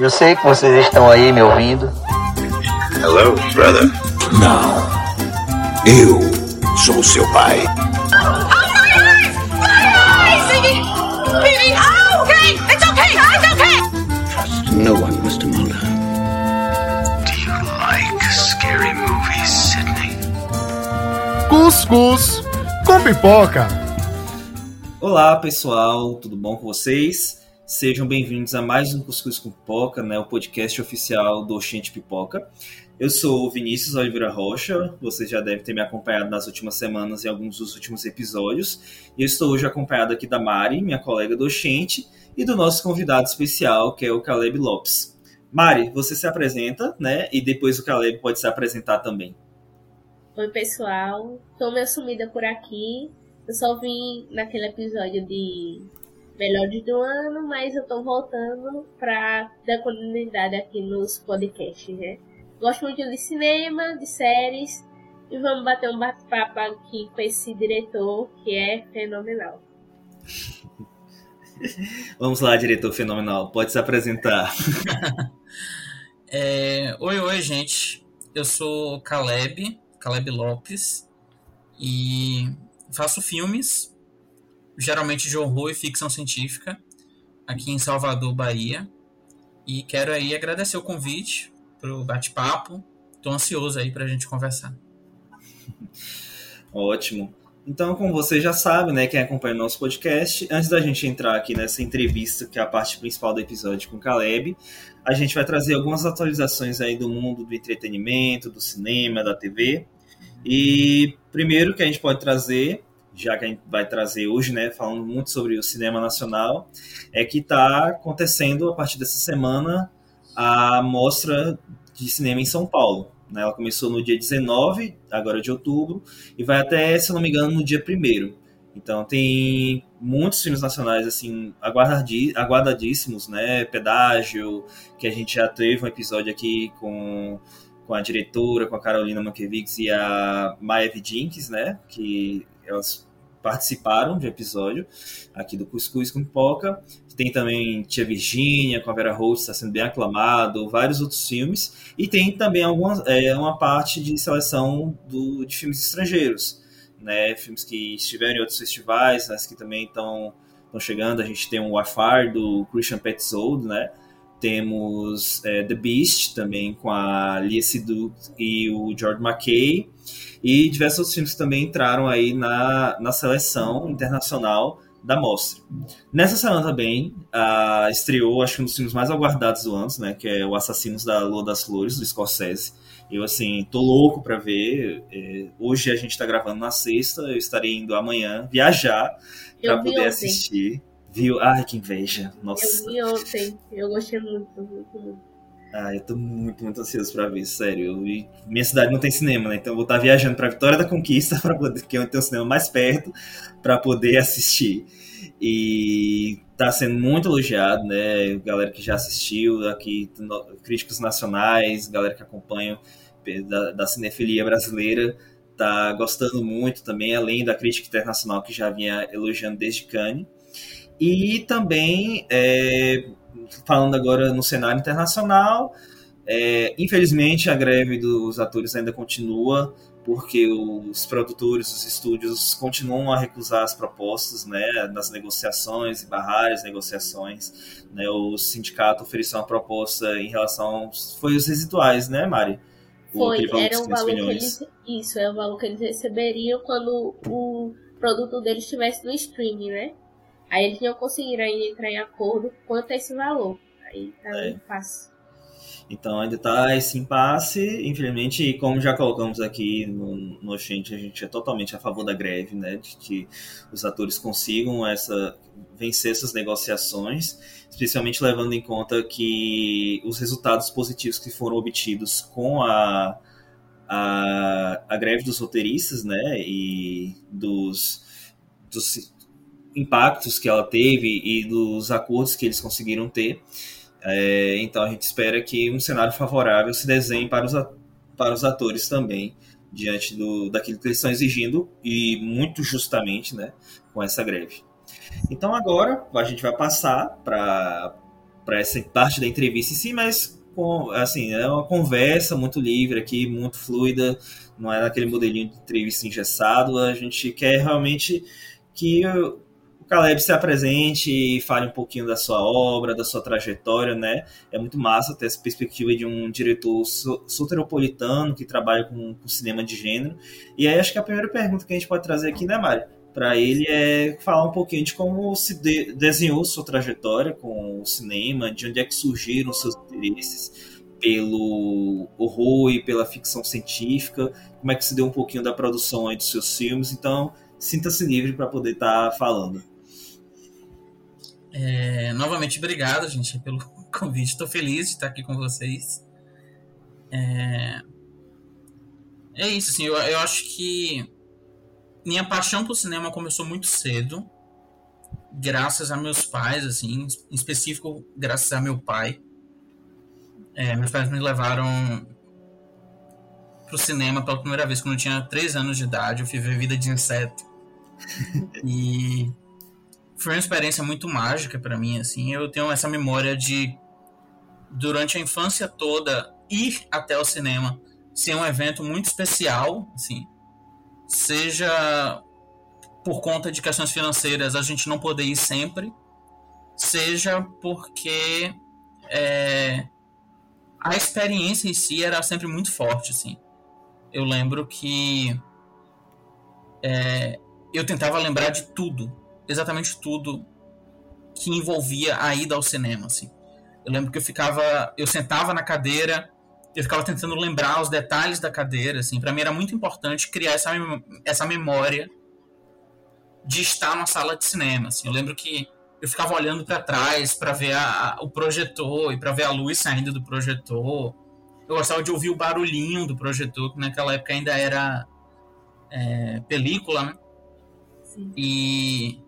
Eu sei que vocês estão aí me ouvindo. Hello, brother. Não. Eu sou seu pai. Trust no one, Mr. Mulder. Do you like scary movies, Sidney? Cuscuz com pipoca. Olá pessoal, tudo bom com vocês? Sejam bem-vindos a mais um Cuscuz com Pipoca, né, o podcast oficial do Oxente Pipoca. Eu sou o Vinícius Oliveira Rocha, vocês já devem ter me acompanhado nas últimas semanas em alguns dos últimos episódios. E eu estou hoje acompanhado aqui da Mari, minha colega do Oxente, e do nosso convidado especial, que é o Caleb Lopes. Mari, você se apresenta, né? E depois o Caleb pode se apresentar também. Oi, pessoal. Tô meio sumida por aqui. Eu só vim naquele episódio de Melhores do Ano, mas eu tô voltando pra dar continuidade aqui nos podcasts, né? Gosto muito de cinema, de séries, e vamos bater um bate-papo aqui com esse diretor que é fenomenal. Vamos lá, diretor fenomenal, pode se apresentar. É, oi, oi, gente. Eu sou Caleb, Caleb Lopes, e faço filmes, geralmente de horror e ficção científica, aqui em Salvador, Bahia. E quero aí agradecer o convite pro bate-papo. Tô ansioso aí pra gente conversar. Ótimo. Então, como você já sabe, né, quem acompanha o nosso podcast, antes da gente entrar aqui nessa entrevista, que é a parte principal do episódio com o Caleb, a gente vai trazer algumas atualizações aí do mundo do entretenimento, do cinema, da TV. E primeiro que a gente pode trazer, já que a gente vai trazer hoje, né, falando muito sobre o cinema nacional, é que está acontecendo a partir dessa semana a mostra de cinema em São Paulo. Né? Ela começou no dia 19, agora de outubro, e vai até, se não me engano, no dia 1 Então tem muitos filmes nacionais assim aguardadíssimos, né? Pedágio, que a gente já teve um episódio aqui com, com a diretora, com a Carolina Mankiewicz e a Maia Vidinks, né? Que elas participaram de um episódio aqui do Cuscuz com Pipoca. Tem também Tia Virgínia, com a Vera Holtz, está sendo bem aclamado, vários outros filmes. E tem também algumas, é, uma parte de seleção do, de filmes estrangeiros, né? Filmes que estiveram em outros festivais, mas que também estão chegando. A gente tem o Afar, do Christian Petzold, né? Temos é, The Beast, também com a Lia Seydoux e o George McKay. E diversos outros filmes também entraram aí na, na seleção internacional da mostra. Nessa semana também uh, estreou, acho que um dos filmes mais aguardados do ano, né, que é o Assassinos da Lua das Flores, do Scorsese. Eu, assim, tô louco para ver. É, hoje a gente tá gravando na sexta, eu estarei indo amanhã viajar para poder ontem. assistir. Viu? Ai, que inveja. Nossa. Eu vi ontem, eu gostei muito, muito, muito. Ah, eu tô muito, muito ansioso pra ver, sério. E minha cidade não tem cinema, né? Então eu vou estar viajando pra Vitória da Conquista, para poder, que é onde tem um cinema mais perto, para poder assistir. E tá sendo muito elogiado, né? Galera que já assistiu, aqui, críticos nacionais, galera que acompanha da, da cinefilia brasileira, tá gostando muito também, além da crítica internacional que já vinha elogiando desde Cannes. E também, é, falando agora no cenário internacional, é, infelizmente a greve dos atores ainda continua, porque os produtores, os estúdios continuam a recusar as propostas, né, nas negociações e barrar as negociações. Né, o sindicato ofereceu uma proposta em relação, foi os residuais, né, Mari? Foi, valor de era o 500 valor que eles. Isso, é o valor que eles receberiam quando o produto deles estivesse no streaming, né? Aí eles não conseguiram ainda entrar em acordo quanto a esse valor. Aí tá É. fácil. Então ainda está esse impasse, infelizmente, e como já colocamos aqui no, no Oxente, a gente é totalmente a favor da greve, né? De que os atores consigam essa, vencer essas negociações, especialmente levando em conta que os resultados positivos que foram obtidos com a, a, a greve dos roteiristas, né? E dos, dos impactos que ela teve e dos acordos que eles conseguiram ter. É, então a gente espera que um cenário favorável se desenhe para os, para os atores também, diante do, daquilo que eles estão exigindo, e muito justamente né, com essa greve. Então agora a gente vai passar para essa parte da entrevista em si, mas com, assim, é uma conversa muito livre aqui, muito fluida, não é aquele modelinho de entrevista engessado. A gente quer realmente que Caleb se apresente e fale um pouquinho da sua obra, da sua trajetória, né? É muito massa ter essa perspectiva de um diretor soteropolitano que trabalha com, com cinema de gênero. E aí acho que a primeira pergunta que a gente pode trazer aqui, né, Mário? para ele é falar um pouquinho de como se de, desenhou sua trajetória com o cinema, de onde é que surgiram seus interesses pelo horror e pela ficção científica, como é que se deu um pouquinho da produção aí dos seus filmes. Então, sinta-se livre para poder estar tá falando. É, novamente, obrigado, gente, pelo convite. Estou feliz de estar aqui com vocês. É, é isso, assim, eu, eu acho que minha paixão por cinema começou muito cedo, graças a meus pais, assim, em específico, graças a meu pai. É, meus pais me levaram pro cinema pela primeira vez quando eu tinha 3 anos de idade. Eu fui ver Vida de Inseto. e foi uma experiência muito mágica para mim, assim. Eu tenho essa memória de, durante a infância toda, ir até o cinema ser um evento muito especial, assim seja por conta de questões financeiras a gente não poder ir sempre, seja porque é, a experiência em si era sempre muito forte, assim. Eu lembro que é, eu tentava lembrar de tudo, exatamente tudo que envolvia a ida ao cinema, assim. Eu lembro que eu ficava, eu sentava na cadeira eu ficava tentando lembrar os detalhes da cadeira, assim, para mim era muito importante criar essa, essa memória de estar numa sala de cinema, assim. Eu lembro que eu ficava olhando para trás para ver a, o projetor e para ver a luz saindo do projetor. Eu gostava de ouvir o barulhinho do projetor, que naquela época ainda era é, película, né? Sim. E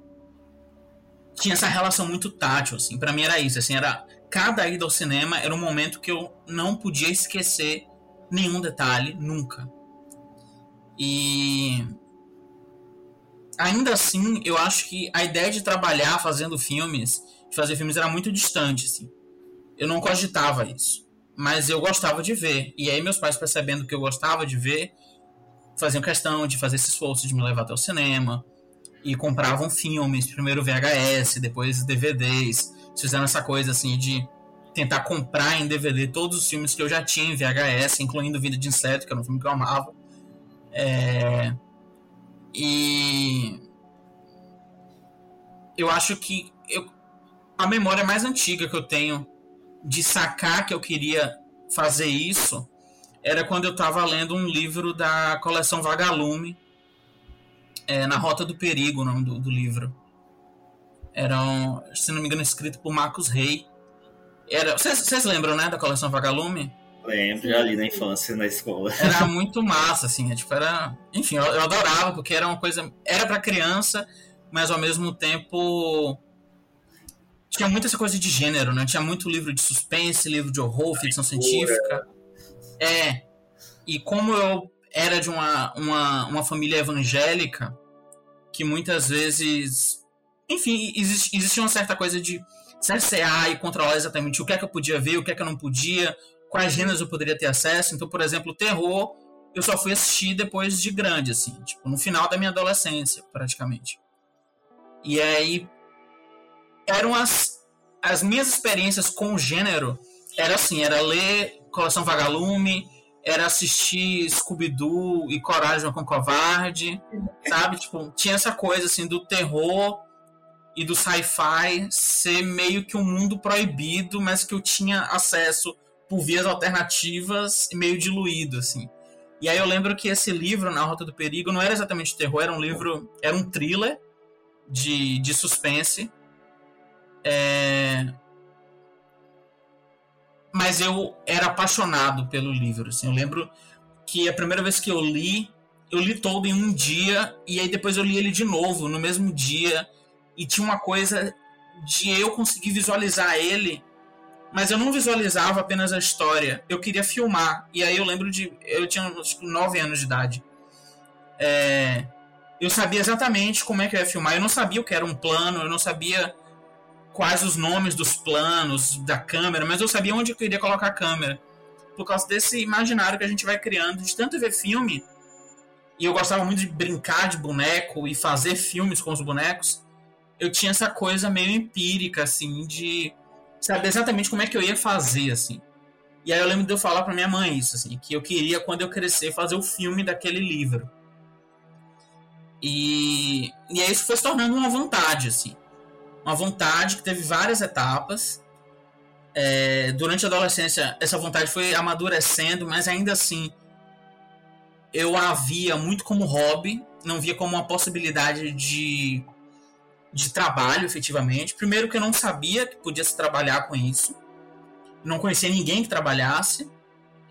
tinha essa relação muito tátil, assim. Para mim era isso, assim, era cada ida ao cinema era um momento que eu não podia esquecer nenhum detalhe, nunca. E ainda assim, eu acho que a ideia de trabalhar fazendo filmes, de fazer filmes era muito distante, assim. Eu não cogitava isso, mas eu gostava de ver. E aí meus pais percebendo que eu gostava de ver, faziam questão de fazer esse esforço de me levar até o cinema e compravam filmes, primeiro VHS, depois DVDs fizeram essa coisa assim de tentar comprar em DVD todos os filmes que eu já tinha em VHS, incluindo Vida de Inseto, que era um filme que eu amava. É... E eu acho que eu... a memória mais antiga que eu tenho de sacar que eu queria fazer isso era quando eu estava lendo um livro da coleção Vagalume, é, Na Rota do Perigo, o nome do, do livro. Era, um, se não me engano, escrito por Marcos Rey. Era, vocês lembram, né, da coleção Vagalume? Lembro, já ali na infância, na escola. Era muito massa, assim, é, tipo, era... Enfim, eu, eu adorava, porque era uma coisa... Era para criança, mas ao mesmo tempo... Tinha muita essa coisa de gênero, né? Tinha muito livro de suspense, livro de horror, ficção científica. É. E como eu era de uma, uma, uma família evangélica, que muitas vezes enfim, existe, existia uma certa coisa de cercear e controlar exatamente o que é que eu podia ver, o que é que eu não podia, quais gêneros eu poderia ter acesso. Então, por exemplo, terror, eu só fui assistir depois de grande, assim, tipo, no final da minha adolescência, praticamente. E aí, eram as, as minhas experiências com o gênero, era assim, era ler Coleção Vagalume, era assistir Scooby-Doo e Coragem com Covarde, sabe? Tipo, tinha essa coisa, assim, do terror e do sci-fi ser meio que um mundo proibido, mas que eu tinha acesso por vias alternativas e meio diluído, assim. E aí eu lembro que esse livro, Na Rota do Perigo, não era exatamente terror, era um livro, era um thriller de, de suspense. É... Mas eu era apaixonado pelo livro, assim. Eu lembro que a primeira vez que eu li, eu li todo em um dia, e aí depois eu li ele de novo, no mesmo dia, e tinha uma coisa de eu conseguir visualizar ele, mas eu não visualizava apenas a história, eu queria filmar. E aí eu lembro de. Eu tinha acho, 9 anos de idade. É, eu sabia exatamente como é que eu ia filmar. Eu não sabia o que era um plano, eu não sabia quais os nomes dos planos da câmera, mas eu sabia onde eu queria colocar a câmera. Por causa desse imaginário que a gente vai criando de tanto ver filme. E eu gostava muito de brincar de boneco e fazer filmes com os bonecos. Eu tinha essa coisa meio empírica, assim, de saber exatamente como é que eu ia fazer, assim. E aí eu lembro de eu falar para minha mãe isso, assim, que eu queria, quando eu crescer, fazer o filme daquele livro. E, e aí isso foi se tornando uma vontade, assim. Uma vontade que teve várias etapas. É, durante a adolescência, essa vontade foi amadurecendo, mas ainda assim, eu a via muito como hobby, não via como uma possibilidade de, de trabalho, efetivamente. Primeiro, que eu não sabia que podia se trabalhar com isso, não conhecia ninguém que trabalhasse.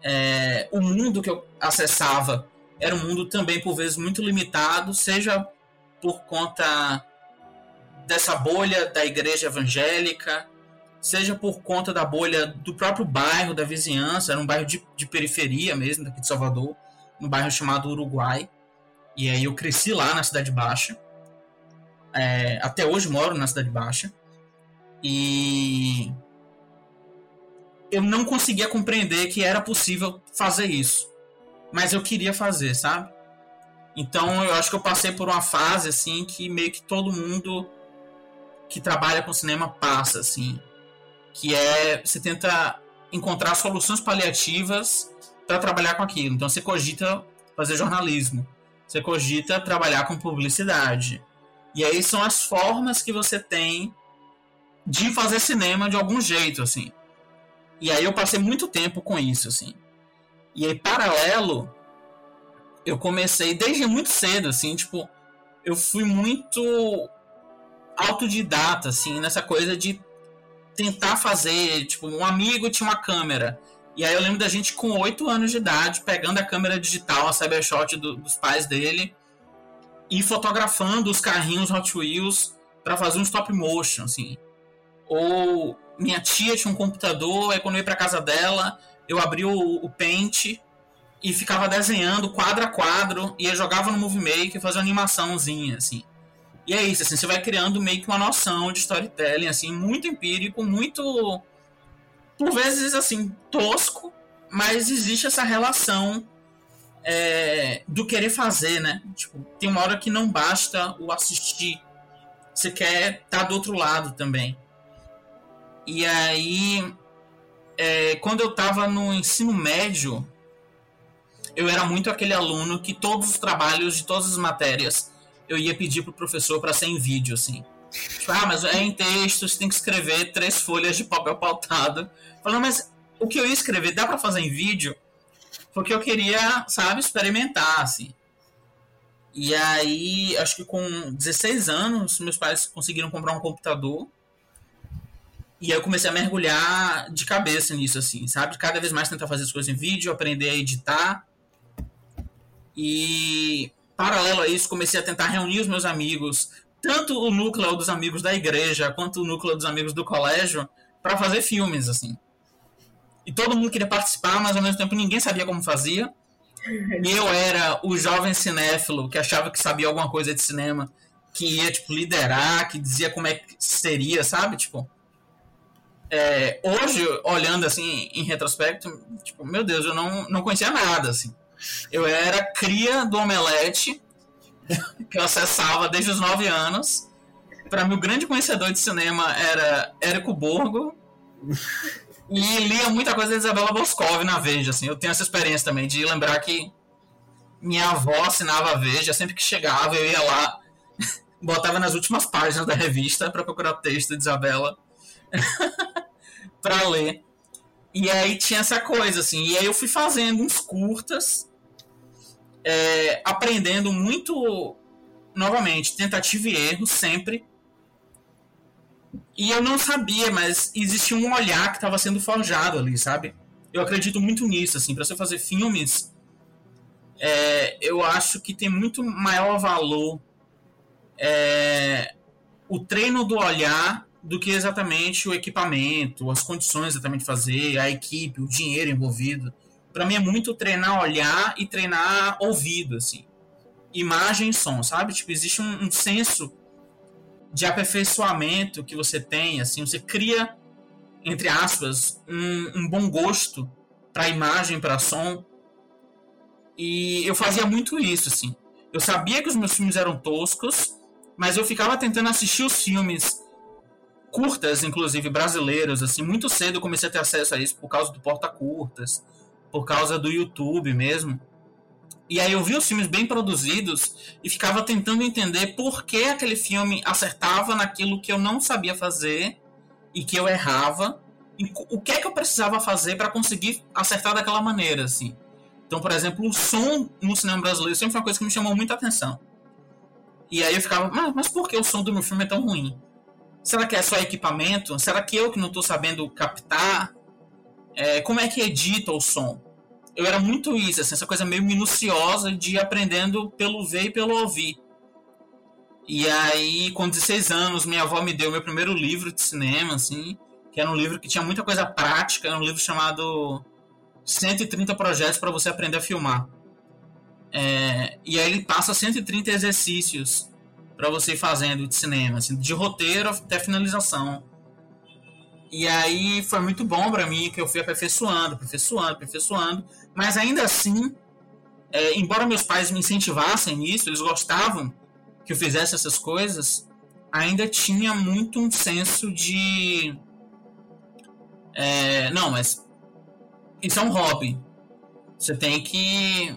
É, o mundo que eu acessava era um mundo também, por vezes, muito limitado, seja por conta dessa bolha da igreja evangélica, seja por conta da bolha do próprio bairro, da vizinhança, era um bairro de, de periferia mesmo, daqui de Salvador, um bairro chamado Uruguai. E aí eu cresci lá na Cidade Baixa. É, até hoje moro na Cidade Baixa. E eu não conseguia compreender que era possível fazer isso mas eu queria fazer, sabe? Então eu acho que eu passei por uma fase assim que meio que todo mundo que trabalha com cinema passa assim, que é você tenta encontrar soluções paliativas para trabalhar com aquilo. Então você cogita fazer jornalismo, você cogita trabalhar com publicidade. E aí são as formas que você tem de fazer cinema de algum jeito assim. E aí eu passei muito tempo com isso assim. E aí, paralelo, eu comecei desde muito cedo, assim, tipo, eu fui muito autodidata, assim, nessa coisa de tentar fazer, tipo, um amigo tinha uma câmera. E aí eu lembro da gente com 8 anos de idade, pegando a câmera digital, a Cybershot do, dos pais dele, e fotografando os carrinhos Hot Wheels para fazer um stop motion, assim. Ou minha tia tinha um computador, aí quando eu ia pra casa dela, eu abri o, o Paint e ficava desenhando quadro a quadro e eu jogava no Movie Maker, fazia uma animaçãozinha, assim. E é isso, assim, você vai criando meio que uma noção de storytelling, assim, muito empírico, muito. Por vezes, assim, tosco, mas existe essa relação é, do querer fazer, né? Tipo, tem uma hora que não basta o assistir, você quer estar tá do outro lado também. E aí, é, quando eu estava no ensino médio, eu era muito aquele aluno que todos os trabalhos de todas as matérias eu ia pedir pro professor para ser em vídeo, assim. Tipo, ah, mas é em texto, você tem que escrever três folhas de papel pautado. Falando, mas o que eu ia escrever dá para fazer em vídeo? Porque eu queria, sabe, experimentar, assim. E aí, acho que com 16 anos, meus pais conseguiram comprar um computador e aí eu comecei a mergulhar de cabeça nisso, assim, sabe? Cada vez mais tentar fazer as coisas em vídeo, aprender a editar. E paralelo a isso, comecei a tentar reunir os meus amigos, tanto o núcleo dos amigos da igreja, quanto o núcleo dos amigos do colégio, para fazer filmes, assim. E todo mundo queria participar, mas ao mesmo tempo ninguém sabia como fazia. E eu era o jovem cinéfilo que achava que sabia alguma coisa de cinema, que ia, tipo, liderar, que dizia como é que seria, sabe? Tipo, é, hoje, olhando assim em retrospecto, tipo, meu Deus, eu não, não conhecia nada, assim. Eu era cria do Omelete, que eu acessava desde os 9 anos. Para mim, o grande conhecedor de cinema era Érico Borgo. E lia muita coisa da Isabela Boscov na Veja, assim. Eu tenho essa experiência também de lembrar que minha avó assinava a Veja, sempre que chegava eu ia lá, botava nas últimas páginas da revista para procurar texto de Isabela. para ler. E aí tinha essa coisa, assim. E aí eu fui fazendo uns curtas, é, aprendendo muito, novamente, tentativa e erro sempre. E eu não sabia, mas existia um olhar que estava sendo forjado ali, sabe? Eu acredito muito nisso, assim. Para você fazer filmes, é, eu acho que tem muito maior valor é, o treino do olhar do que exatamente o equipamento, as condições exatamente de fazer, a equipe, o dinheiro envolvido. Para mim é muito treinar olhar e treinar ouvido, assim. Imagem e som, sabe? Tipo, existe um, um senso de aperfeiçoamento que você tem, assim, você cria, entre aspas, um, um bom gosto para imagem, para som. E eu fazia muito isso, assim. Eu sabia que os meus filmes eram toscos, mas eu ficava tentando assistir os filmes curtas, inclusive brasileiros, assim, muito cedo eu comecei a ter acesso a isso por causa do Porta Curtas, por causa do YouTube mesmo. E aí eu vi os filmes bem produzidos e ficava tentando entender por que aquele filme acertava naquilo que eu não sabia fazer e que eu errava e o que é que eu precisava fazer para conseguir acertar daquela maneira, assim. Então, por exemplo, o som no cinema brasileiro sempre foi uma coisa que me chamou muita atenção. E aí eu ficava, mas, mas por que o som do meu filme é tão ruim? Será que é só equipamento? Será que eu que não estou sabendo captar? É, como é que edita o som? Eu era muito isso, assim, essa coisa meio minuciosa de aprendendo pelo ver e pelo ouvir. E aí, com 16 anos, minha avó me deu meu primeiro livro de cinema, assim, que era um livro que tinha muita coisa prática, era um livro chamado 130 projetos para você aprender a filmar. É, e aí ele passa 130 exercícios para você ir fazendo de cinema, assim, de roteiro até finalização. E aí foi muito bom para mim que eu fui aperfeiçoando, aperfeiçoando, aperfeiçoando. Mas ainda assim, é, embora meus pais me incentivassem nisso, eles gostavam que eu fizesse essas coisas, ainda tinha muito um senso de. É, não, mas isso é um hobby. Você tem que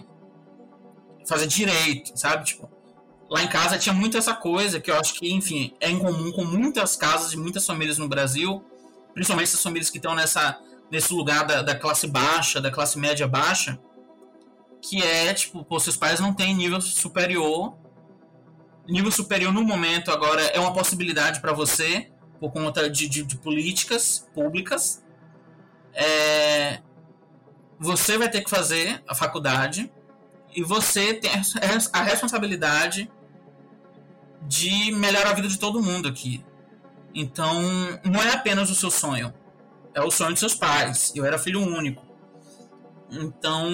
fazer direito, sabe? Tipo, lá em casa tinha muito essa coisa que eu acho que, enfim, é em comum com muitas casas e muitas famílias no Brasil, principalmente essas famílias que estão nessa, nesse lugar da, da classe baixa, da classe média baixa, que é, tipo, pô, seus pais não têm nível superior. Nível superior no momento agora é uma possibilidade para você, por conta de, de, de políticas públicas. É, você vai ter que fazer a faculdade e você tem a responsabilidade de melhorar a vida de todo mundo aqui. Então, não é apenas o seu sonho, é o sonho de seus pais. Eu era filho único. Então,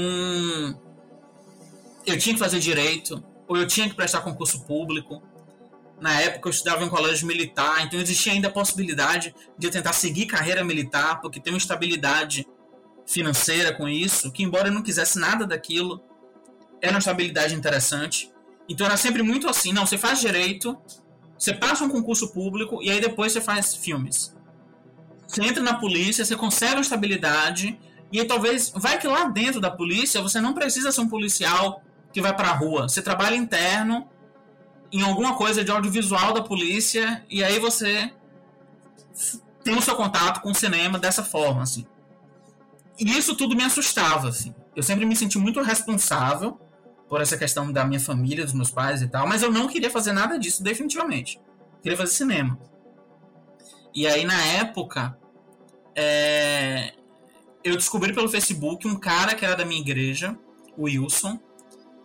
eu tinha que fazer direito, ou eu tinha que prestar concurso público. Na época eu estudava em colégio militar, então existia ainda a possibilidade de eu tentar seguir carreira militar, porque tem uma estabilidade financeira com isso, que embora eu não quisesse nada daquilo, era uma estabilidade interessante. Então era sempre muito assim, não, você faz direito, você passa um concurso público e aí depois você faz filmes. Você entra na polícia, você consegue uma estabilidade e aí talvez vai que lá dentro da polícia você não precisa ser um policial que vai pra rua. Você trabalha interno em alguma coisa de audiovisual da polícia e aí você tem o seu contato com o cinema dessa forma, assim. E isso tudo me assustava, assim. Eu sempre me senti muito responsável por essa questão da minha família, dos meus pais e tal, mas eu não queria fazer nada disso, definitivamente. Eu queria fazer cinema. E aí, na época, é... eu descobri pelo Facebook um cara que era da minha igreja, o Wilson,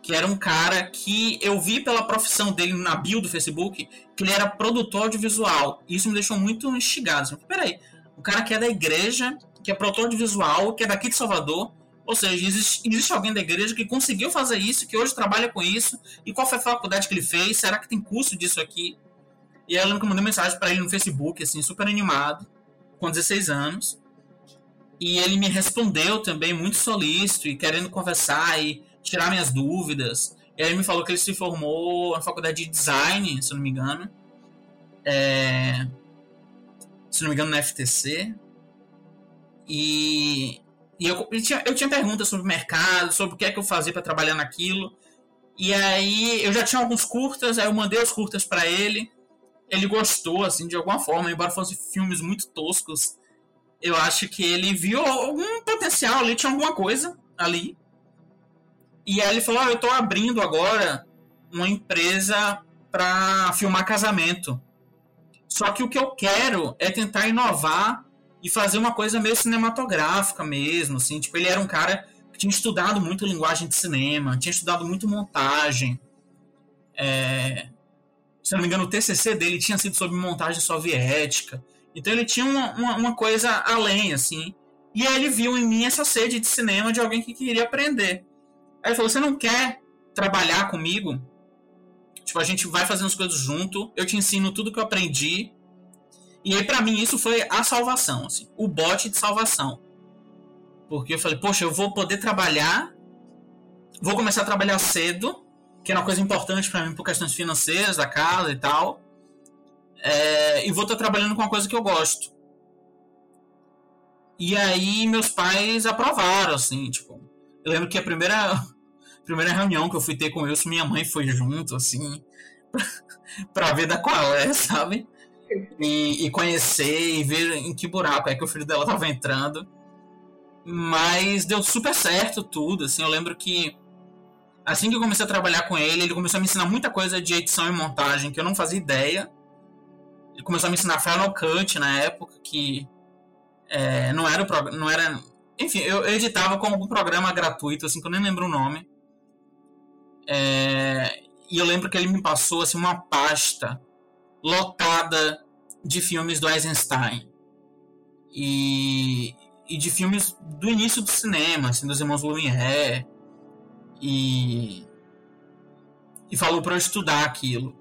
que era um cara que eu vi pela profissão dele na bio do Facebook, que ele era produtor audiovisual. Isso me deixou muito instigado. Assim, Peraí, o cara que é da igreja que é produtor audiovisual, que é daqui de Salvador. Ou seja, existe, existe alguém da igreja que conseguiu fazer isso, que hoje trabalha com isso. E qual foi a faculdade que ele fez? Será que tem curso disso aqui? E aí eu lembro que eu mandei mensagem para ele no Facebook, assim, super animado, com 16 anos. E ele me respondeu também muito solícito e querendo conversar e tirar minhas dúvidas. E aí ele me falou que ele se formou na faculdade de design, se não me engano. É... Se não me engano, na FTC. E, e eu, eu, tinha, eu tinha perguntas sobre o mercado, sobre o que é que eu fazia para trabalhar naquilo. E aí eu já tinha alguns curtas, aí eu mandei os curtas para ele. Ele gostou, assim, de alguma forma, embora fossem filmes muito toscos. Eu acho que ele viu algum potencial ali, tinha alguma coisa ali. E aí ele falou: oh, Eu tô abrindo agora uma empresa para filmar casamento. Só que o que eu quero é tentar inovar e fazer uma coisa meio cinematográfica mesmo, assim, tipo, ele era um cara que tinha estudado muito linguagem de cinema, tinha estudado muito montagem. É, se não me engano, o TCC dele tinha sido sobre montagem soviética. Então ele tinha uma, uma, uma, coisa além, assim. E aí ele viu em mim essa sede de cinema de alguém que queria aprender. Aí ele falou: Você não quer trabalhar comigo? Tipo, a gente vai fazendo as coisas junto, eu te ensino tudo que eu aprendi. E aí, para mim, isso foi a salvação, assim, o bote de salvação. Porque eu falei, poxa, eu vou poder trabalhar, vou começar a trabalhar cedo, que era uma coisa importante para mim por questões financeiras da casa e tal. É, e vou estar trabalhando com uma coisa que eu gosto. E aí meus pais aprovaram, assim, tipo. Eu lembro que a primeira, primeira reunião que eu fui ter com eles, minha mãe foi junto, assim, pra, ver da qual é, sabe? E, e, conhecer e ver em que buraco é que o filho dela tava entrando. Mas deu super certo tudo, assim, eu lembro que assim que eu comecei a trabalhar com ele, ele começou a me ensinar muita coisa de edição e montagem que eu não fazia ideia. Ele começou a me ensinar Final Cut na época, que é, não era o não era enfim eu editava com algum programa gratuito assim que eu nem lembro o nome é, e eu lembro que ele me passou assim uma pasta lotada de filmes do Eisenstein. E, e de filmes do início do cinema assim dos irmãos Lumière. E e falou para eu estudar aquilo.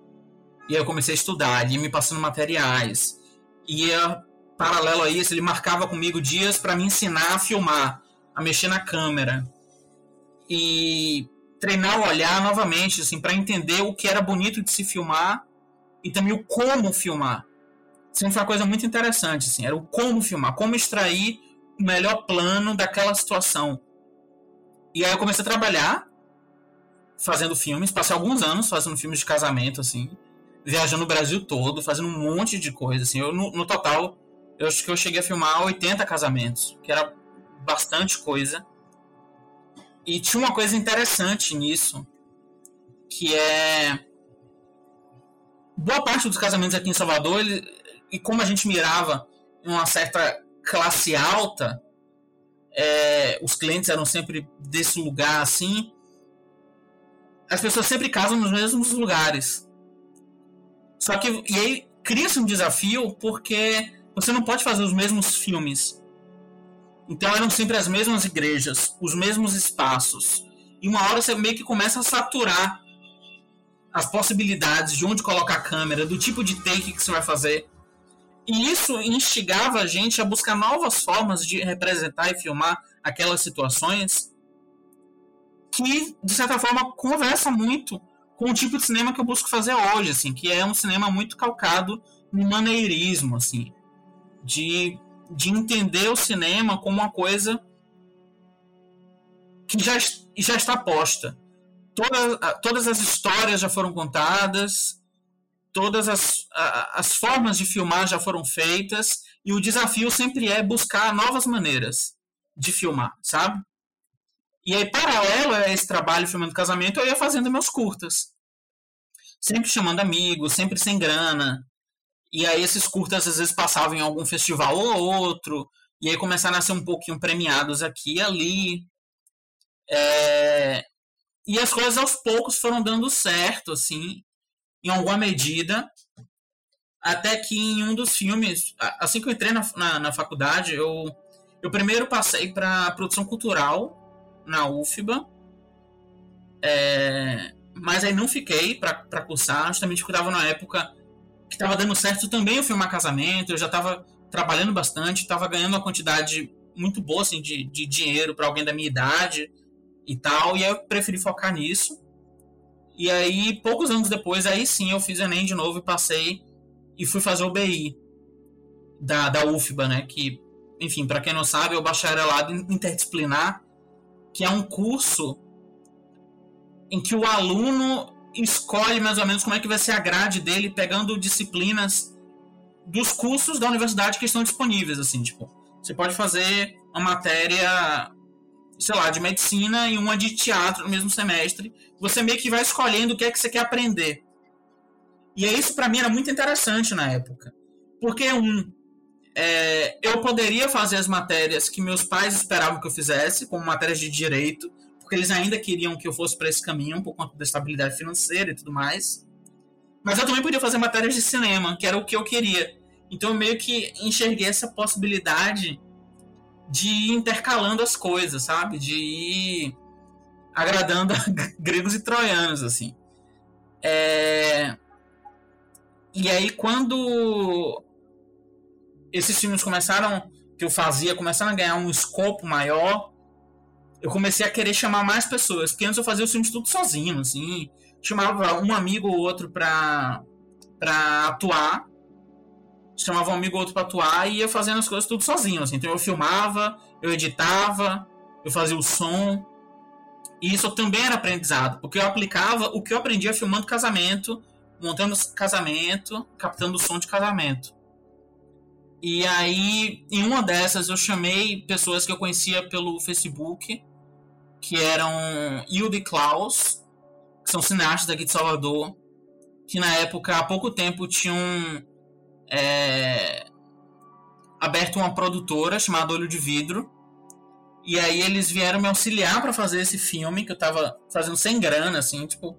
E aí eu comecei a estudar ele me passando materiais. E eu paralelo a isso, ele marcava comigo dias para me ensinar a filmar, a mexer na câmera. E treinar o olhar novamente, assim, para entender o que era bonito de se filmar e também o como filmar. Sempre foi uma coisa muito interessante, assim, era o como filmar, como extrair o melhor plano daquela situação. E aí eu comecei a trabalhar fazendo filmes, passei alguns anos fazendo filmes de casamento, assim, viajando o Brasil todo, fazendo um monte de coisa, assim. Eu, no, no total, eu acho que eu cheguei a filmar 80 casamentos, que era bastante coisa. E tinha uma coisa interessante nisso, que é boa parte dos casamentos aqui em Salvador, ele, e como a gente mirava uma certa classe alta, é, os clientes eram sempre desse lugar assim, as pessoas sempre casam nos mesmos lugares. Só que e aí cria-se um desafio porque você não pode fazer os mesmos filmes. Então eram sempre as mesmas igrejas, os mesmos espaços. E uma hora você meio que começa a saturar as possibilidades de onde colocar a câmera, do tipo de take que você vai fazer. E isso instigava a gente a buscar novas formas de representar e filmar aquelas situações que, de certa forma, conversa muito com o tipo de cinema que eu busco fazer hoje, assim, que é um cinema muito calcado no maneirismo, assim de, de entender o cinema como uma coisa que já, já está posta. Toda, todas as histórias já foram contadas, todas as, as formas de filmar já foram feitas, e o desafio sempre é buscar novas maneiras de filmar, sabe? E aí, paralelo a esse trabalho filmando casamento, eu ia fazendo meus curtas. Sempre chamando amigos, sempre sem grana, e aí esses curtas às vezes passavam em algum festival ou outro. E aí começaram a ser um pouquinho premiados aqui e ali. É... E as coisas aos poucos foram dando certo, assim, em alguma medida. Até que em um dos filmes, assim que eu entrei na, na, na faculdade, eu, eu primeiro passei para produção cultural na UFBA. É, mas aí não fiquei para cursar, justamente porque estava na época que estava dando certo também eu filmar casamento, eu já estava trabalhando bastante, estava ganhando uma quantidade muito boa assim, de, de dinheiro para alguém da minha idade e tal, e eu preferi focar nisso. E aí, poucos anos depois, aí sim eu fiz Enem de novo e passei e fui fazer o BI da, da UFBA, né? Que, enfim, para quem não sabe, é o bacharelado interdisciplinar, que é um curso em que o aluno escolhe mais ou menos como é que vai ser a grade dele, pegando disciplinas dos cursos da universidade que estão disponíveis, assim, tipo, você pode fazer uma matéria, sei lá, de medicina e uma de teatro no mesmo semestre, você meio que vai escolhendo o que é que você quer aprender. E isso para mim era muito interessante na época, porque um, é, eu poderia fazer as matérias que meus pais esperavam que eu fizesse, como matérias de direito, porque eles ainda queriam que eu fosse para esse caminho por conta da estabilidade financeira e tudo mais. Mas eu também podia fazer matérias de cinema, que era o que eu queria. Então eu meio que enxerguei essa possibilidade de ir intercalando as coisas, sabe? De ir agradando gregos e troianos, assim. É... E aí, quando esses filmes começaram, que eu fazia, começaram a ganhar um escopo maior, eu comecei a querer chamar mais pessoas. Porque antes eu fazia os filmes tudo sozinho, assim. Chamava um amigo ou outro pra, pra atuar. Chamava um amigo ou outro pra atuar e ia fazendo as coisas tudo sozinho, assim. Então eu filmava, eu editava, eu fazia o som. E isso também era aprendizado, porque eu aplicava o que eu aprendia filmando casamento, montando casamento, captando o som de casamento. E aí, em uma dessas, eu chamei pessoas que eu conhecia pelo Facebook, que eram Hilde Klaus, que são cineastas aqui de Salvador, que na época, há pouco tempo, tinham é, aberto uma produtora chamada Olho de Vidro. E aí eles vieram me auxiliar para fazer esse filme, que eu tava fazendo sem grana, assim, tipo.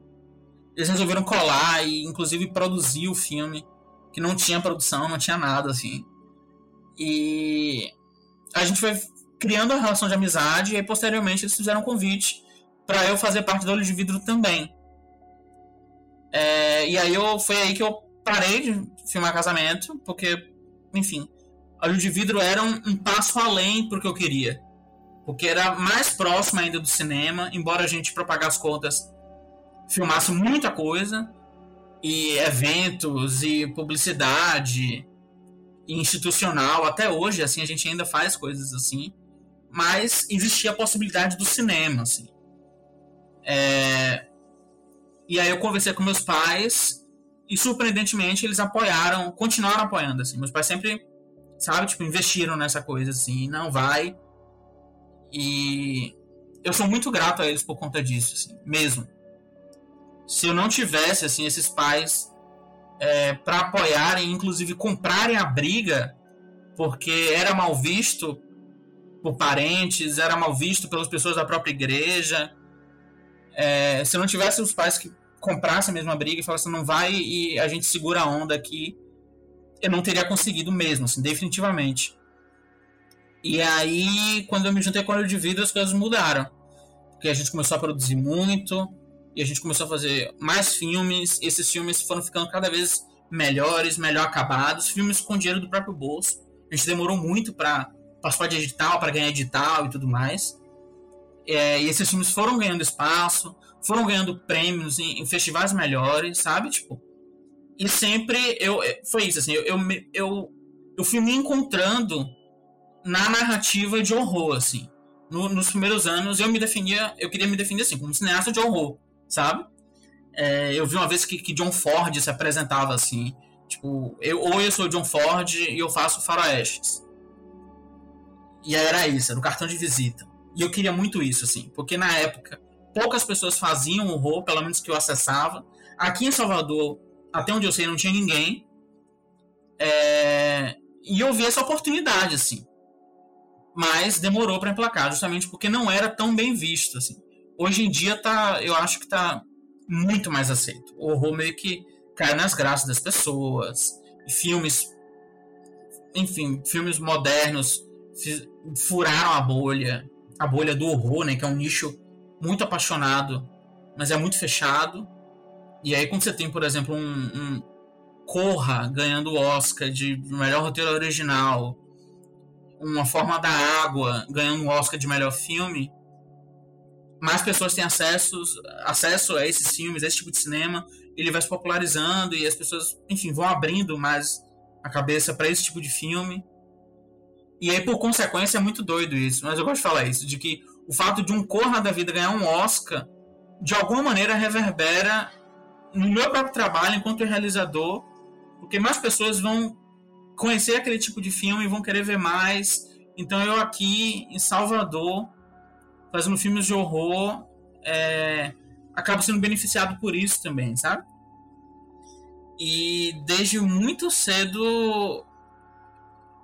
Eles resolveram colar e, inclusive, produzir o filme, que não tinha produção, não tinha nada, assim. E a gente foi criando a relação de amizade e aí, posteriormente eles fizeram um convite para eu fazer parte do Olho de Vidro também. É, e aí eu, foi aí que eu parei de filmar casamento, porque, enfim, Olho de Vidro era um, um passo além pro que eu queria. Porque era mais próximo ainda do cinema, embora a gente, para pagar as contas, filmasse muita coisa, e eventos, e publicidade, e institucional, até hoje, assim, a gente ainda faz coisas assim mas existia a possibilidade do cinema, assim. É... E aí eu conversei com meus pais e surpreendentemente eles apoiaram, continuaram apoiando, assim. Meus pais sempre, sabe, tipo, investiram nessa coisa, assim, não vai. E eu sou muito grato a eles por conta disso, assim, mesmo. Se eu não tivesse, assim, esses pais é, para apoiarem, inclusive comprarem a briga, porque era mal visto por parentes, era mal visto pelas pessoas da própria igreja. É, se não tivesse os pais que comprassem a mesma briga e falassem não vai e a gente segura a onda aqui, eu não teria conseguido mesmo, assim, definitivamente. E aí, quando eu me juntei com o Olho de Vidro, as coisas mudaram. Porque a gente começou a produzir muito, e a gente começou a fazer mais filmes, e esses filmes foram ficando cada vez melhores, melhor acabados, filmes com dinheiro do próprio bolso. A gente demorou muito para participar de edital para ganhar edital e tudo mais. É, e esses filmes foram ganhando espaço, foram ganhando prêmios em, em, festivais melhores, sabe? Tipo, e sempre eu é, foi isso assim, eu eu, eu, eu fui me encontrando na narrativa de horror, assim. No, nos primeiros anos eu me definia, eu queria me definir assim como cineasta de horror, sabe? É, eu vi uma vez que, que John Ford se apresentava assim, tipo, eu, ou eu sou John Ford e eu faço faroestes e era isso, era o cartão de visita. E eu queria muito isso, assim, porque na época poucas pessoas faziam horror, pelo menos que eu acessava. Aqui em Salvador, até onde eu sei, não tinha ninguém. É... E eu vi essa oportunidade, assim. Mas demorou para emplacar, justamente porque não era tão bem visto, assim. Hoje em dia tá, eu acho que tá muito mais aceito. O horror meio que cai nas graças das pessoas. Filmes, enfim, filmes modernos furaram a bolha, a bolha do horror, né, que é um nicho muito apaixonado, mas é muito fechado. E aí quando você tem, por exemplo, um, um Corra ganhando o Oscar de melhor roteiro original, uma forma da água ganhando o Oscar de melhor filme, mais pessoas têm acesso, acesso a esses filmes, a esse tipo de cinema, ele vai se popularizando e as pessoas, enfim, vão abrindo mais a cabeça para esse tipo de filme. E aí, por consequência, é muito doido isso. Mas eu gosto de falar isso, de que o fato de um Corra da vida ganhar um Oscar, de alguma maneira reverbera no meu próprio trabalho enquanto realizador, porque mais pessoas vão conhecer aquele tipo de filme e vão querer ver mais. Então eu aqui em Salvador, fazendo filmes de horror, é, acabo sendo beneficiado por isso também, sabe? E desde muito cedo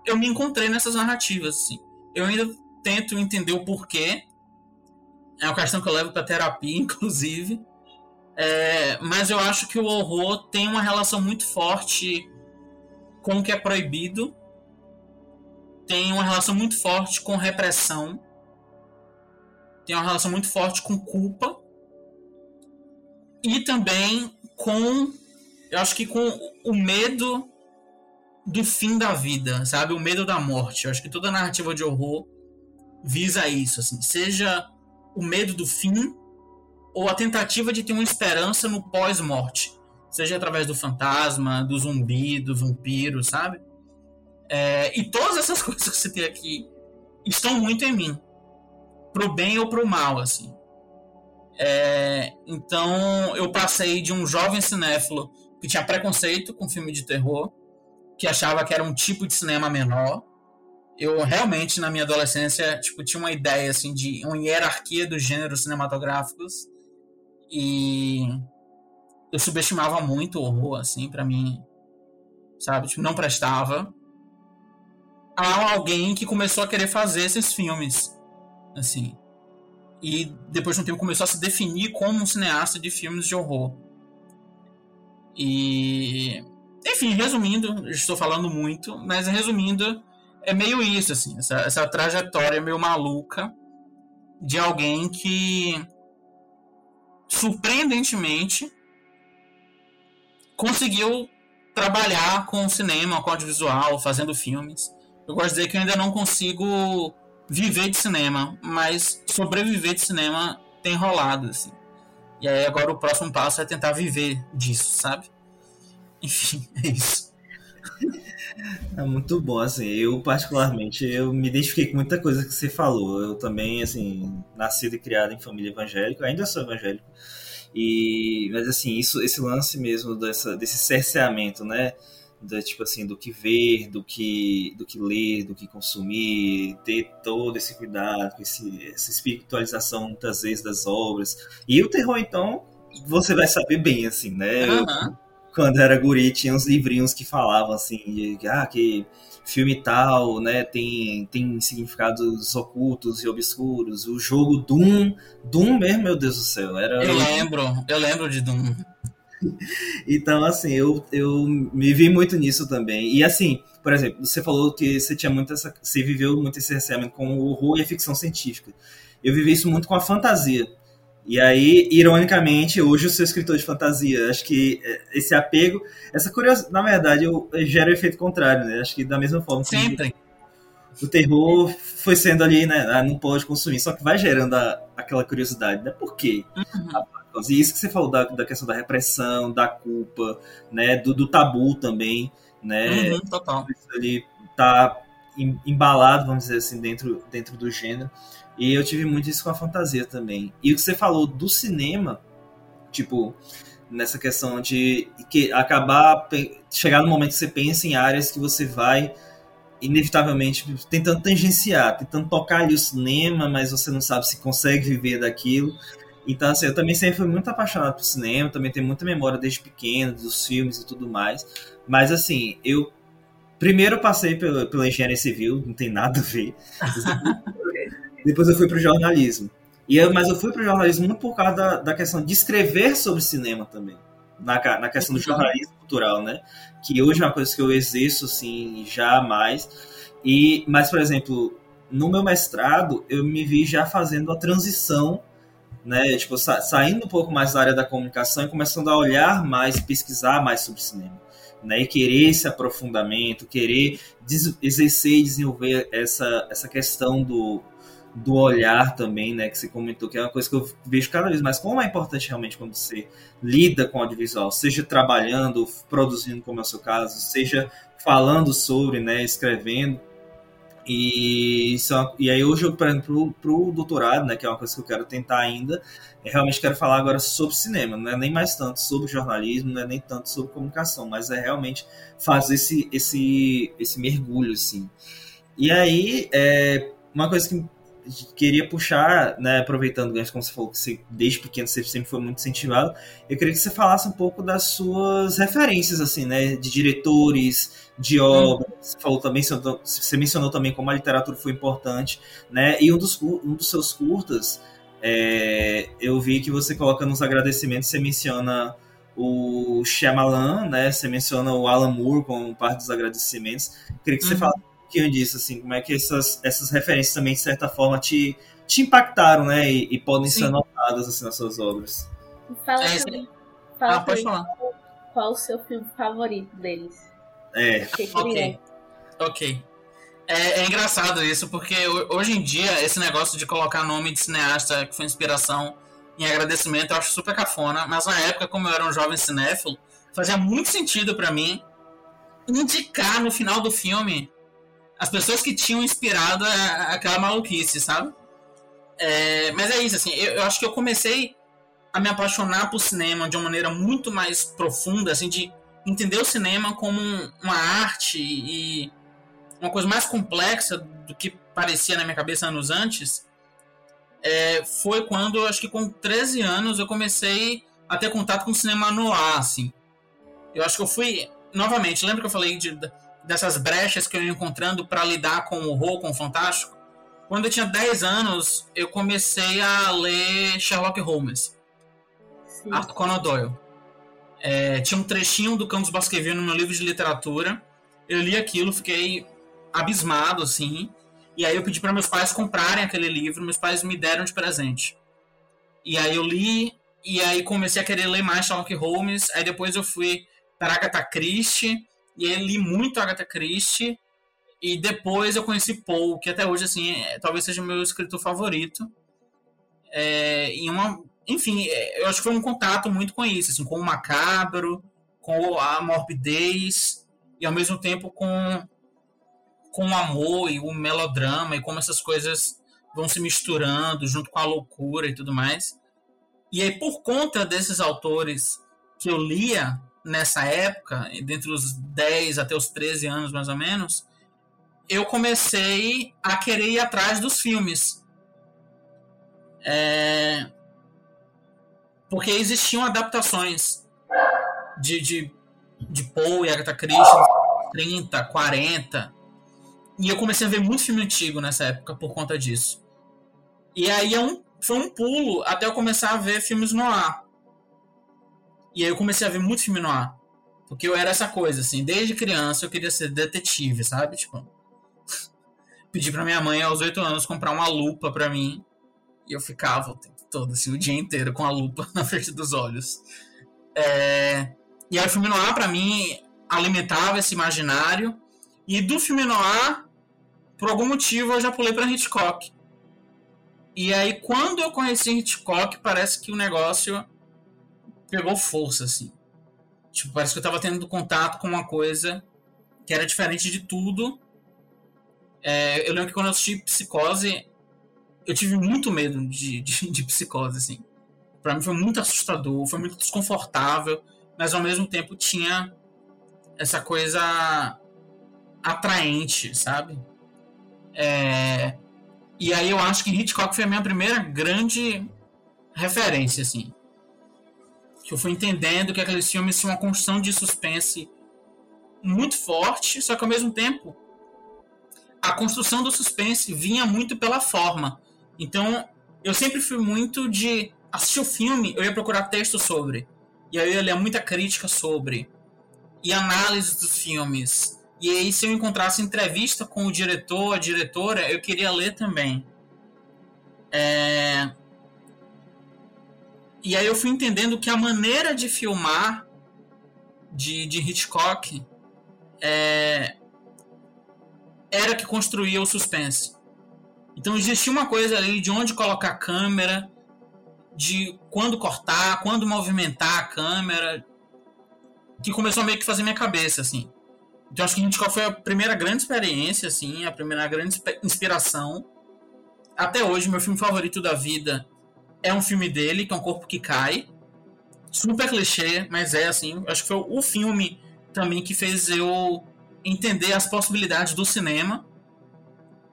eu me encontrei nessas narrativas, assim. Eu ainda tento entender o porquê. É uma questão que eu levo para terapia, inclusive. É, mas eu acho que o horror tem uma relação muito forte com o que é proibido. Tem uma relação muito forte com repressão. Tem uma relação muito forte com culpa. e também com, eu acho que com o medo do fim da vida, sabe? O medo da morte. Eu acho que toda narrativa de horror visa isso, assim, seja o medo do fim ou a tentativa de ter uma esperança no pós-morte, seja através do fantasma, do zumbi, do vampiro, sabe? É, e todas essas coisas que você tem aqui estão muito em mim, pro bem ou pro mal, assim. É, então eu passei de um jovem cinéfilo que tinha preconceito com filme de terror, que achava que era um tipo de cinema menor. Eu realmente na minha adolescência tipo tinha uma ideia assim de uma hierarquia dos gêneros cinematográficos e eu subestimava muito o horror assim para mim, sabe, tipo, não prestava. Há alguém que começou a querer fazer esses filmes, assim, e depois de um tempo começou a se definir como um cineasta de filmes de horror. E enfim, resumindo, estou falando muito, mas resumindo, é meio isso assim, essa, essa trajetória meio maluca de alguém que surpreendentemente conseguiu trabalhar com cinema, com audiovisual, fazendo filmes. Eu gosto de dizer que eu ainda não consigo viver de cinema, mas sobreviver de cinema tem rolado, assim. E aí agora o próximo passo é tentar viver disso, sabe? Enfim, é isso. É muito bom, assim, eu particularmente, eu me identifiquei com muita coisa que você falou. Eu também, assim, nascido e criado em família evangélica, ainda sou evangélico. E, mas assim, isso, esse lance mesmo dessa, desse cerceamento, né? da, tipo assim, do que ver, do que, do que ler, do que consumir, ter todo esse cuidado, esse, essa espiritualização muitas vezes das obras. E o terror, então, você vai saber bem, assim, né? Uhum. Eu, quando era guri, tinha uns livrinhos que falavam, assim, de, ah, que filme tal, né, tem, tem significados ocultos e obscuros. O jogo Doom, Doom mesmo, meu Deus do céu, era... Eu lembro, eu lembro de Doom. Então, assim, eu, eu me vi muito nisso também. E assim, por exemplo, você falou que você tinha muito essa. Você viveu muito esse receamento com o horror e a ficção científica. Eu vivi isso muito com a fantasia. E aí, ironicamente, hoje eu sou escritor de fantasia. Acho que é, esse apego, essa curiosidade, na verdade, eu, eu gera o efeito contrário, né? Acho que da mesma forma. Sempre. O terror foi sendo ali, né? Ah, não pode consumir, só que vai gerando a, aquela curiosidade, né? Por quê? Uhum. E isso que você falou da, da questão da repressão, da culpa, né? Do, do tabu também, né? Uhum, total. Isso ali tá embalado, vamos dizer assim, dentro, dentro do gênero. E eu tive muito isso com a fantasia também. E o que você falou do cinema, tipo, nessa questão de que acabar chegar no momento que você pensa em áreas que você vai inevitavelmente tentando tangenciar, tentando tocar ali o cinema, mas você não sabe se consegue viver daquilo. Então, assim, eu também sempre fui muito apaixonado por cinema, também tenho muita memória desde pequeno, dos filmes e tudo mais. Mas, assim, eu primeiro passei pela, pela engenharia civil, não tem nada a ver. Depois eu fui para o jornalismo. E eu, mas eu fui para o jornalismo muito por causa da, da questão de escrever sobre cinema também. Na, na questão do uhum. jornalismo cultural, né? Que hoje é uma coisa que eu exerço, assim, já mais. E, mas, por exemplo, no meu mestrado, eu me vi já fazendo a transição né? Tipo, sa saindo um pouco mais da área da comunicação e começando a olhar mais, pesquisar mais sobre cinema. Né, e querer esse aprofundamento, querer exercer e desenvolver essa, essa questão do, do olhar também, né, que você comentou, que é uma coisa que eu vejo cada vez mais como é importante realmente quando você lida com audiovisual, seja trabalhando, produzindo, como é o seu caso, seja falando sobre, né, escrevendo, e, só, e aí hoje, por exemplo, pro, doutorado, né, que é uma coisa que eu quero tentar ainda, eu realmente quero falar agora sobre cinema, não é nem mais tanto sobre jornalismo, não é nem tanto sobre comunicação, mas é realmente fazer esse, esse, esse mergulho, assim. E aí, é, uma coisa que queria puxar, né, aproveitando, como você falou que você, desde pequeno você sempre foi muito incentivado, eu queria que você falasse um pouco das suas referências, assim, né, de diretores, de obras, hum. você falou também, você mencionou também como a literatura foi importante, né, e um dos, um dos seus curtas, é, eu vi que você coloca nos agradecimentos, você menciona o Shyamalan, né, você menciona o Alan Moore como parte dos agradecimentos, eu queria que você uhum. falasse pouquinho disso, assim, como é que essas, essas referências também, de certa forma, te, te impactaram, né? E, e podem Sim. ser anotadas assim, nas suas obras. Fala é, também Fala Ah, pode falar. qual, qual o seu filme favorito deles. É, Que que Ok. é. Ok. É, é engraçado isso, porque ho- hoje em dia esse negócio de colocar nome de cineasta que foi inspiração em agradecimento eu acho super cafona, mas na época, como eu era um jovem cinéfilo, fazia muito sentido pra mim indicar no final do filme as pessoas que tinham inspirado a- aquela maluquice, sabe? É, mas é isso, assim, eu, eu acho que eu comecei a me apaixonar por cinema de uma maneira muito mais profunda, assim, de entender o cinema como um- uma arte e uma coisa mais complexa do que parecia na minha cabeça anos antes, é, foi quando, acho que com 13 anos, eu comecei a ter contato com o cinema noir, assim. Eu acho que eu fui, novamente, lembra que eu falei de, dessas brechas que eu ia encontrando para lidar com o horror, com o fantástico? Quando eu tinha 10 anos, eu comecei a ler Sherlock Holmes. Sim. Arthur Conan Doyle. É, tinha um trechinho do Campos Baskerville no meu livro de literatura. Eu li aquilo, fiquei abismado, assim. E aí eu pedi para meus pais comprarem aquele livro. Meus pais me deram de presente. E aí eu li, e aí comecei a querer ler mais Sherlock Holmes. Aí depois eu fui para Agatha Christie. E aí li muito Agatha Christie. E depois eu conheci Poe, que até hoje, assim, é- talvez seja o meu escritor favorito. É, em uma enfim, é, eu acho que foi um contato muito com isso, assim, com o macabro, com a morbidez e ao mesmo tempo com com o amor e o melodrama e como essas coisas vão se misturando junto com a loucura e tudo mais. E aí por conta desses autores que eu lia nessa época, dentre os 10 até os 13 anos mais ou menos, eu comecei a querer ir atrás dos filmes. É, porque existiam adaptações de, de, de Poe e Agatha Christie 30, 40 e eu comecei a ver muito filme antigo nessa época por conta disso e aí é um, foi um pulo até eu começar a ver filmes no ar e aí eu comecei a ver muito filme no ar porque eu era essa coisa assim, desde criança eu queria ser detetive, sabe? Tipo, pedi pra minha mãe aos 8 anos comprar uma lupa pra mim e eu ficava o tempo todo, assim, o dia inteiro com a lupa na frente dos olhos. É... E aí o filme noir, pra mim, alimentava esse imaginário. E do filme noir, por algum motivo, eu já pulei pra Hitchcock. E aí, quando eu conheci Hitchcock, parece que o negócio pegou força, assim. Tipo, parece que eu tava tendo contato com uma coisa que era diferente de tudo. É, eu lembro que quando eu assisti Psicose, eu tive muito medo de, de, de psicose, assim. Pra mim foi muito assustador, foi muito desconfortável, mas ao mesmo tempo tinha essa coisa atraente, sabe? É... E aí eu acho que Hitchcock foi a minha primeira grande referência, assim. Que eu fui entendendo que aqueles filmes tinham uma construção de suspense muito forte, só que ao mesmo tempo a construção do suspense vinha muito pela forma. Então, eu sempre fui muito de assistir o filme, eu ia procurar texto sobre. E aí eu ia ler muita crítica sobre. E análise dos filmes. E aí, se eu encontrasse entrevista com o diretor, a diretora, eu queria ler também. É... E aí eu fui entendendo que a maneira de filmar de, de Hitchcock é... era que construía o suspense. Então existia uma coisa ali de onde colocar a câmera, de quando cortar, quando movimentar a câmera, que começou a meio que fazer minha cabeça, assim. Então acho que Hitchcock foi a primeira grande experiência, assim, a primeira grande inspiração. Até hoje, meu filme favorito da vida é um filme dele, que é Um Corpo que Cai. Super clichê, mas é assim. Acho que foi o filme também que fez eu entender as possibilidades do cinema.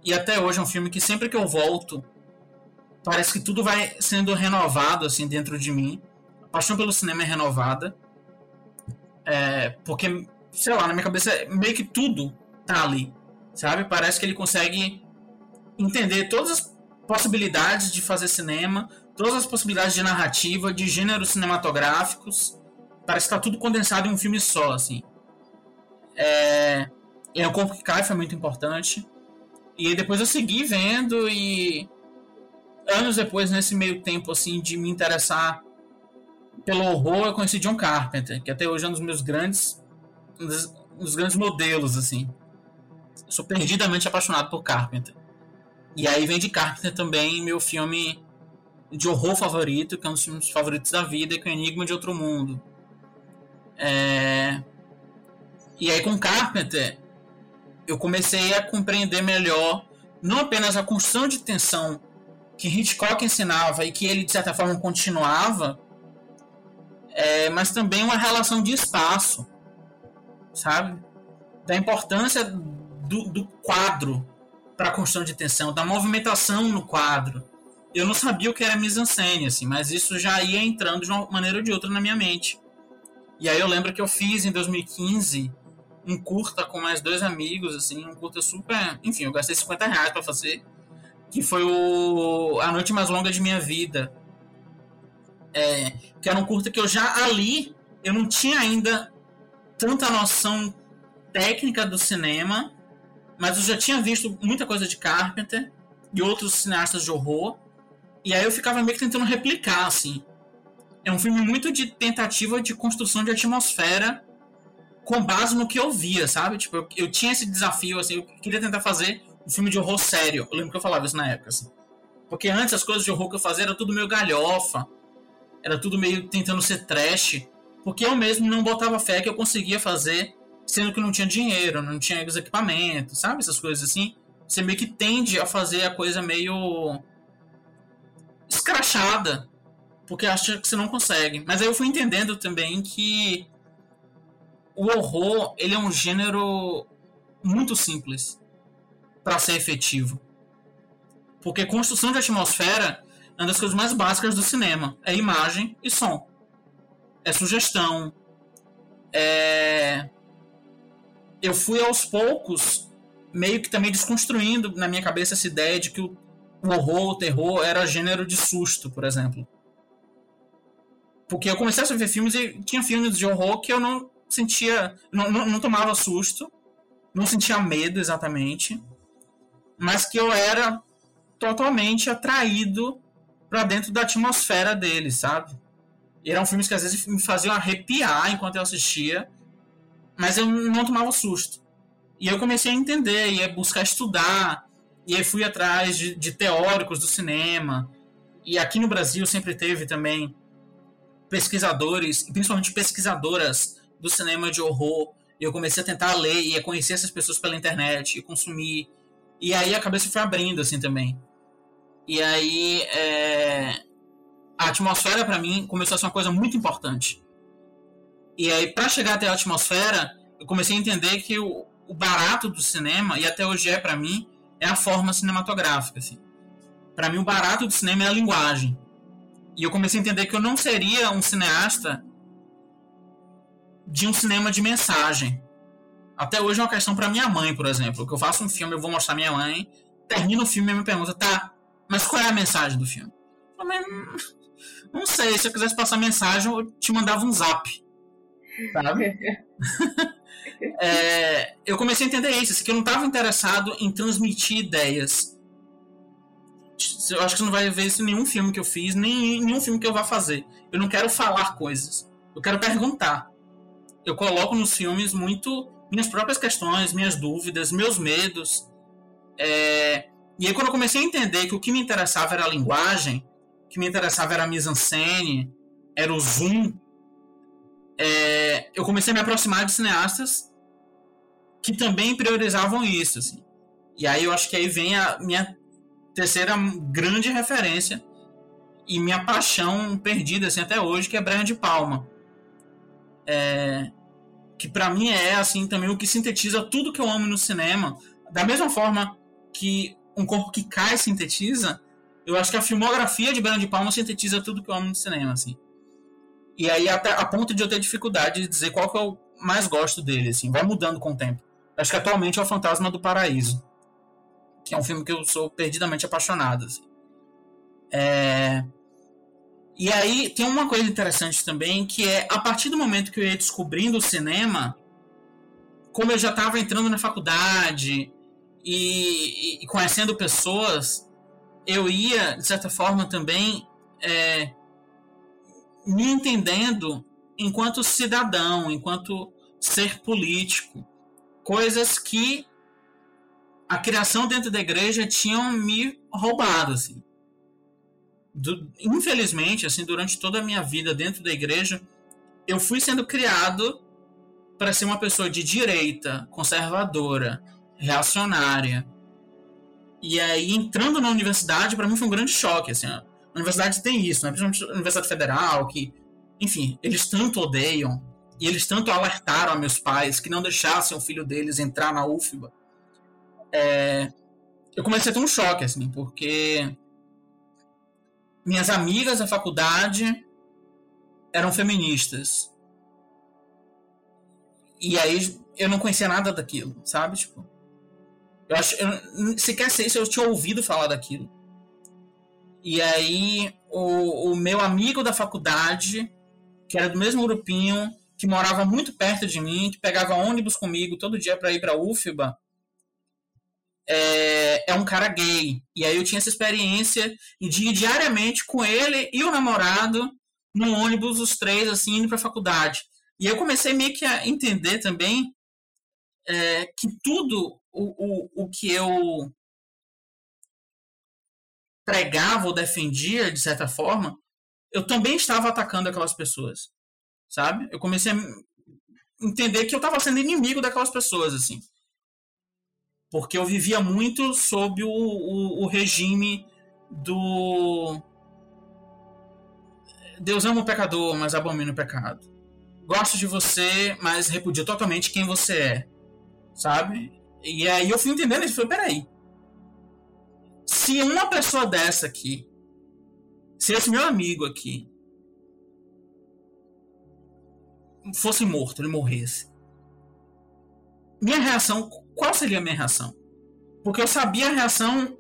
E até hoje é um filme que sempre que eu volto, parece que tudo vai sendo renovado assim dentro de mim. A paixão pelo cinema é renovada. É, porque, sei lá, na minha cabeça meio que tudo tá ali, sabe? Parece que ele consegue entender todas as possibilidades de fazer cinema, todas as possibilidades de narrativa, de gêneros cinematográficos. Parece que tá tudo condensado em um filme só, assim. É, e o Corpo que Cai foi muito importante. E depois eu segui vendo e anos depois, nesse meio tempo, assim, de me interessar pelo horror eu conheci John Carpenter, que até hoje é um dos meus grandes um dos, um dos grandes modelos assim. Eu sou perdidamente apaixonado por Carpenter. E aí vem de Carpenter também meu filme de horror favorito, que é um dos filmes favoritos da vida, que é o Enigma de Outro Mundo. É... E aí com Carpenter eu comecei a compreender melhor não apenas a construção de tensão que Hitchcock ensinava e que ele de certa forma continuava, é, mas também uma relação de espaço, sabe? Da importância do, do quadro para a construção de tensão, da movimentação no quadro. Eu não sabia o que era mise-en-scène, assim, mas isso já ia entrando de uma maneira ou de outra na minha mente. E aí eu lembro que eu fiz em 2015 um curta com mais dois amigos, assim, um curta super. Enfim, eu gastei 50 reais pra fazer. Que foi o A Noite Mais Longa de Minha Vida. É, que era um curta que eu já ali, eu não tinha ainda tanta noção técnica do cinema, mas eu já tinha visto muita coisa de Carpenter e outros cineastas de horror. E aí eu ficava meio que tentando replicar, assim. É um filme muito de tentativa de construção de atmosfera com base no que eu via, sabe? Tipo, eu, eu, tinha esse desafio, assim, eu queria tentar fazer um filme de horror sério. Eu lembro que eu falava isso na época, assim. Porque antes as coisas de horror que eu fazia era tudo meio galhofa, era tudo meio tentando ser trash, porque eu mesmo não botava fé que eu conseguia fazer, sendo que não tinha dinheiro, não tinha os equipamentos, sabe? Essas coisas assim. Você meio que tende a fazer a coisa meio escrachada, porque acha que você não consegue. Mas aí eu fui entendendo também que o horror ele é um gênero muito simples para ser efetivo. Porque construção de atmosfera é uma das coisas mais básicas do cinema. É imagem e som. É sugestão. É... Eu fui aos poucos meio que também desconstruindo na minha cabeça essa ideia de que o horror, o terror era gênero de susto, por exemplo. Porque eu comecei a ver filmes e tinha filmes de horror que eu não sentia. Não, não, não tomava susto, não sentia medo exatamente, mas que eu era totalmente atraído para dentro da atmosfera dele, sabe? E eram filmes que às vezes me faziam arrepiar enquanto eu assistia, mas eu não tomava susto. E eu comecei a entender, a buscar estudar, e aí fui atrás de, de teóricos do cinema. E aqui no Brasil sempre teve também pesquisadores, principalmente pesquisadoras do cinema de horror. Eu comecei a tentar ler e a conhecer essas pessoas pela internet e consumir. E aí a cabeça foi abrindo assim também. E aí é... a atmosfera para mim começou a ser uma coisa muito importante. E aí para chegar até a atmosfera, eu comecei a entender que o, o barato do cinema e até hoje é para mim é a forma cinematográfica assim. Para mim o barato do cinema é a linguagem. E eu comecei a entender que eu não seria um cineasta de um cinema de mensagem. Até hoje é uma questão para minha mãe, por exemplo. Que eu faço um filme, eu vou mostrar minha mãe, termina o filme e me pergunta, tá, mas qual é a mensagem do filme? Eu falei, hum, não sei, se eu quisesse passar mensagem, eu te mandava um zap. Sabe? é, eu comecei a entender isso, assim, que eu não estava interessado em transmitir ideias. Eu acho que você não vai ver isso em nenhum filme que eu fiz, nem em nenhum filme que eu vá fazer. Eu não quero falar coisas. Eu quero perguntar eu coloco nos filmes muito minhas próprias questões, minhas dúvidas, meus medos. É... E aí, quando eu comecei a entender que o que me interessava era a linguagem, o que me interessava era a mise-en-scène, era o zoom, é... eu comecei a me aproximar de cineastas que também priorizavam isso. Assim. E aí eu acho que aí vem a minha terceira grande referência e minha paixão perdida assim, até hoje, que é Brian de Palma. É, que para mim é assim também o que sintetiza tudo que eu amo no cinema. Da mesma forma que um corpo que cai sintetiza, eu acho que a filmografia de Brian de Palma sintetiza tudo que eu amo no cinema, assim. E aí até a ponto de eu ter dificuldade de dizer qual que eu mais gosto dele, assim, vai mudando com o tempo. Acho que atualmente é o Fantasma do Paraíso, que é um filme que eu sou perdidamente apaixonado, assim. É... E aí tem uma coisa interessante também, que é a partir do momento que eu ia descobrindo o cinema, como eu já estava entrando na faculdade e, e, conhecendo pessoas, eu ia, de certa forma, também é, me entendendo enquanto cidadão, enquanto ser político, coisas que a criação dentro da igreja tinham me roubado, assim. Do, infelizmente, assim, durante toda a minha vida dentro da igreja, eu fui sendo criado para ser uma pessoa de direita, conservadora, reacionária. E aí, entrando na universidade, para mim foi um grande choque, assim. A universidade tem isso, né? Principalmente a Universidade Federal, que, enfim, eles tanto odeiam e eles tanto alertaram a meus pais que não deixassem o filho deles entrar na UFBA é, eu comecei a ter um choque, assim, porque minhas amigas da faculdade eram feministas. E aí eu não conhecia nada daquilo, sabe? Tipo, eu acho, eu, sequer sei se eu tinha ouvido falar daquilo. E aí o, o meu amigo da faculdade, que era do mesmo grupinho, que morava muito perto de mim, que pegava ônibus comigo todo dia para ir para UFBA, é, é, um cara gay. E aí eu tinha essa experiência de ir diariamente com ele e o namorado no ônibus, os três, assim, indo pra faculdade. E eu comecei meio que a entender também é, que tudo o, o, o que eu pregava ou defendia, de certa forma, eu também estava atacando aquelas pessoas. Sabe? Eu comecei a entender que eu estava sendo inimigo daquelas pessoas, assim porque eu vivia muito sob o, o, o regime do Deus ama o pecador, mas abomina o pecado. Gosto de você, mas repudio totalmente quem você é. Sabe? E aí eu fui entendendo e falei, peraí. Se uma pessoa dessa aqui, se esse meu amigo aqui fosse morto, ele morresse, minha reação qual seria a minha reação? Porque eu sabia a reação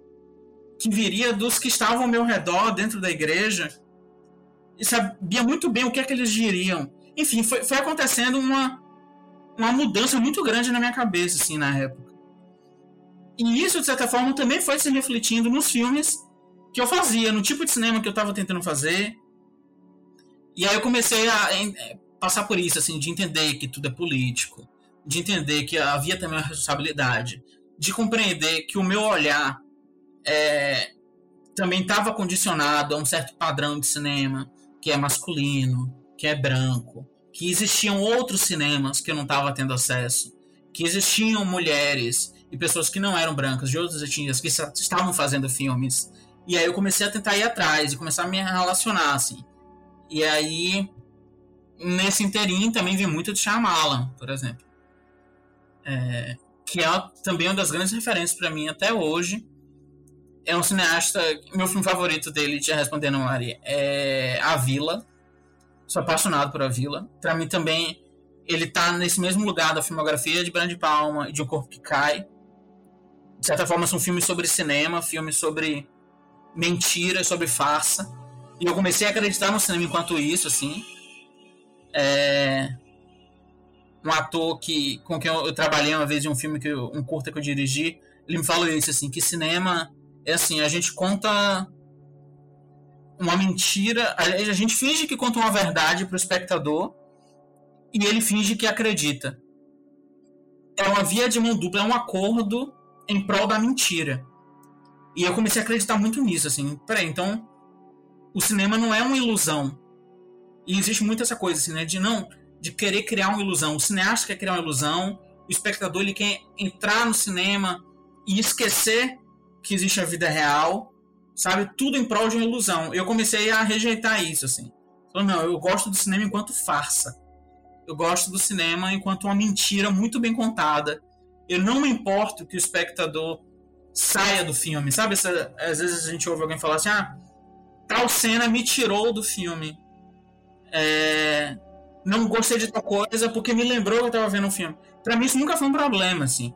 que viria dos que estavam ao meu redor dentro da igreja e sabia muito bem o que é que eles diriam. Enfim, foi, foi acontecendo uma, uma mudança muito grande na minha cabeça, assim, na época. E isso, de certa forma, também foi se refletindo nos filmes que eu fazia, no tipo de cinema que eu estava tentando fazer. E aí eu comecei a, passar por isso, assim, de entender que tudo é político, de entender que havia também uma responsabilidade, de compreender que o meu olhar é, também estava condicionado a um certo padrão de cinema que é masculino, que é branco, que existiam outros cinemas que eu não estava tendo acesso, que existiam mulheres e pessoas que não eram brancas, de outras etnias, que estavam fazendo filmes. E aí eu comecei a tentar ir atrás e começar a me relacionar, assim. E aí, nesse interim, também vi muito de Shyamalan, por exemplo é, que é também uma das grandes referências para mim até hoje. É um cineasta, meu filme favorito dele, já respondendo Maria, é A Vila. Sou apaixonado por A Vila. Para mim também, ele tá nesse mesmo lugar da filmografia de Brand Palma e de Um Corpo que Cai. De certa forma, são filmes sobre cinema, filmes sobre mentira, sobre farsa. E eu comecei a acreditar no cinema enquanto isso, assim. É, um ator que com quem eu, eu, trabalhei uma vez em um filme que eu, um curta que eu dirigi, ele me falou isso assim, que cinema é assim, a gente conta uma mentira, a, a gente finge que conta uma verdade para o espectador e ele finge que acredita. É uma via de mão dupla, é um acordo em prol da mentira. E eu comecei a acreditar muito nisso, assim, peraí, então o cinema não é uma ilusão. E existe muito essa coisa, assim, né, de não, de querer criar uma ilusão. O cineasta quer criar uma ilusão, o espectador ele quer entrar no cinema e esquecer que existe a vida real, sabe? Tudo em prol de uma ilusão. Eu comecei a rejeitar isso, assim. Falei, não, eu gosto do cinema enquanto farsa. Eu gosto do cinema enquanto uma mentira muito bem contada. Eu não me importo que o espectador saia do filme, sabe? Às vezes a gente ouve alguém falar assim, ah, tal cena me tirou do filme. É, não gostei de tal coisa porque me lembrou que eu tava vendo um filme. Para mim isso nunca foi um problema, assim.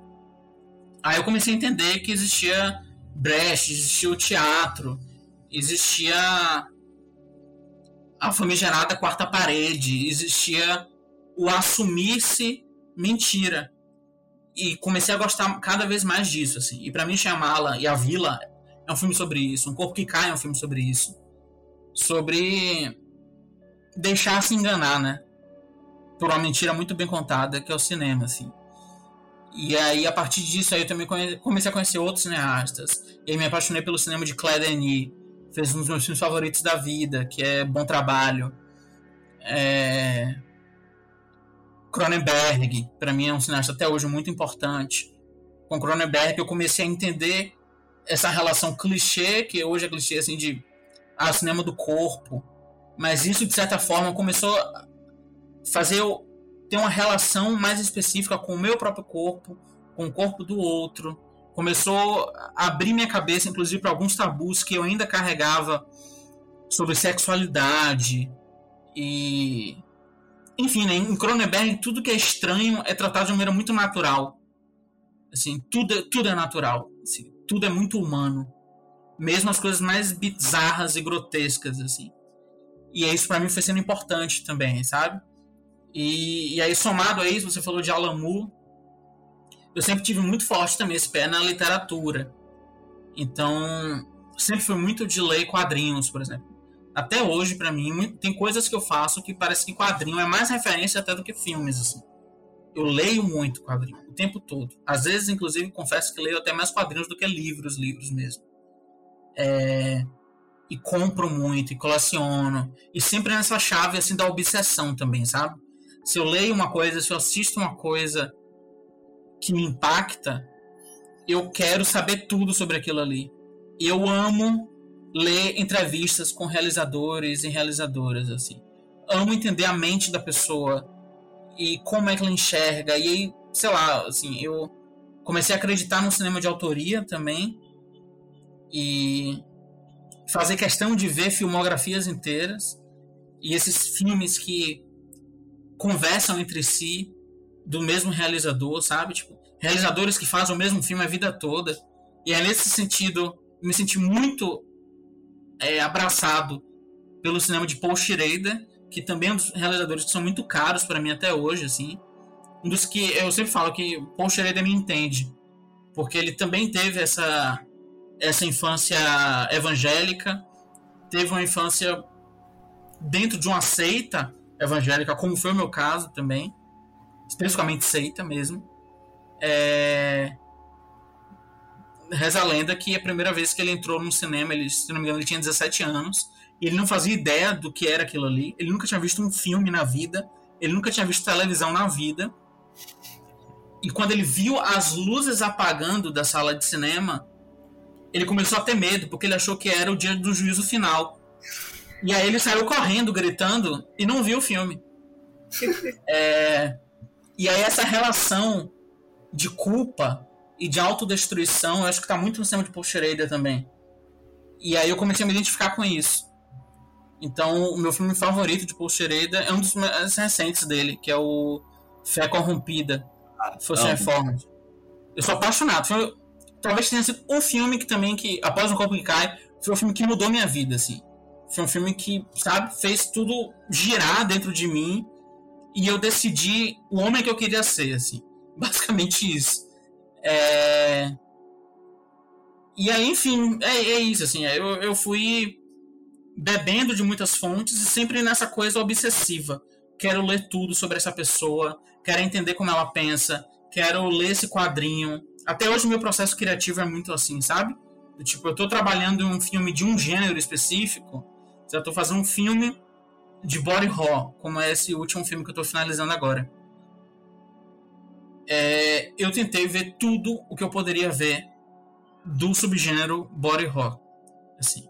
Aí eu comecei a entender que existia brecha, existia o teatro, existia a famigerada quarta parede, existia o assumir-se mentira. E comecei a gostar cada vez mais disso, assim. E para mim Chamala e a Vila é um filme sobre isso, Um Corpo que Cai é um filme sobre isso. Sobre deixar se enganar, né? Por uma mentira muito bem contada, que é o cinema, assim. E aí, a partir disso, aí eu também comecei a conhecer outros cineastas. E aí me apaixonei pelo cinema de Claire Denis. Fez um dos meus filmes favoritos da vida, que é Bom Trabalho. É... Cronenberg, para mim é um cineasta até hoje muito importante. Com Cronenberg eu comecei a entender essa relação clichê, que hoje é clichê assim de ah, cinema do corpo. Mas isso, de certa forma, começou a fazer eu ter uma relação mais específica com o meu próprio corpo, com o corpo do outro. Começou a abrir minha cabeça, inclusive, para alguns tabus que eu ainda carregava sobre sexualidade e. Enfim, né, em Cronenberg, tudo que é estranho é tratado de uma maneira muito natural. Assim, tudo, tudo é natural. Assim, tudo é muito humano. Mesmo as coisas mais bizarras e grotescas, assim. E isso para mim foi sendo importante também, sabe? E, e aí, somado a isso, você falou de Moore. Eu sempre tive muito forte também esse pé na literatura. Então, sempre fui muito de ler quadrinhos, por exemplo. Até hoje, para mim, tem coisas que eu faço que parece que quadrinho é mais referência até do que filmes, assim. Eu leio muito quadrinho, o tempo todo. Às vezes, inclusive, confesso que leio até mais quadrinhos do que livros, livros mesmo. É... E compro muito, e coleciono. E sempre nessa chave, assim, da obsessão também, sabe? se eu leio uma coisa, se eu assisto uma coisa que me impacta, eu quero saber tudo sobre aquilo ali. Eu amo ler entrevistas com realizadores e realizadoras assim. Amo entender a mente da pessoa e como é que ela enxerga. E aí, sei lá, assim, eu comecei a acreditar no cinema de autoria também e fazer questão de ver filmografias inteiras e esses filmes que conversam entre si do mesmo realizador, sabe? Tipo, realizadores que fazem o mesmo filme a vida toda. E é nesse sentido, me senti muito é, abraçado pelo cinema de Paul Schrader, que também é um dos realizadores que são muito caros para mim até hoje, assim. Um dos que eu sempre falo que Paul Schrader me entende, porque ele também teve essa essa infância evangélica, teve uma infância dentro de uma seita evangélica, como foi o meu caso também, especificamente seita mesmo. É... Reza a lenda que a primeira vez que ele entrou no cinema, ele, se não me engano, ele tinha 17 anos, e ele não fazia ideia do que era aquilo ali, ele nunca tinha visto um filme na vida, ele nunca tinha visto televisão na vida. E quando ele viu as luzes apagando da sala de cinema, ele começou a ter medo, porque ele achou que era o dia do juízo final. E aí ele saiu correndo, gritando, e não viu o filme. é, e aí essa relação de culpa e de autodestruição, eu acho que tá muito no cinema de Paul Schrader também. E aí eu comecei a me identificar com isso. Então, o meu filme favorito de Paul Schrader é um dos mais recentes dele, que é o Fé Corrompida, Fosse Reformed. Eu sou apaixonado. Foi, talvez tenha sido um filme que também, que após o corpo que cai, foi um filme que mudou minha vida, assim. Foi um filme que, sabe, fez tudo girar dentro de mim e eu decidi o homem que eu queria ser, assim. Basicamente isso. É... E aí, enfim, é, é isso, assim. Eu, eu fui bebendo de muitas fontes e sempre nessa coisa obsessiva. Quero ler tudo sobre essa pessoa, quero entender como ela pensa, quero ler esse quadrinho. Até hoje, meu processo criativo é muito assim, sabe? tipo, eu tô trabalhando em um filme de um gênero específico já estou fazendo um filme de body horror, como é esse último filme que eu estou finalizando agora. É, eu tentei ver tudo o que eu poderia ver do subgênero body horror, assim.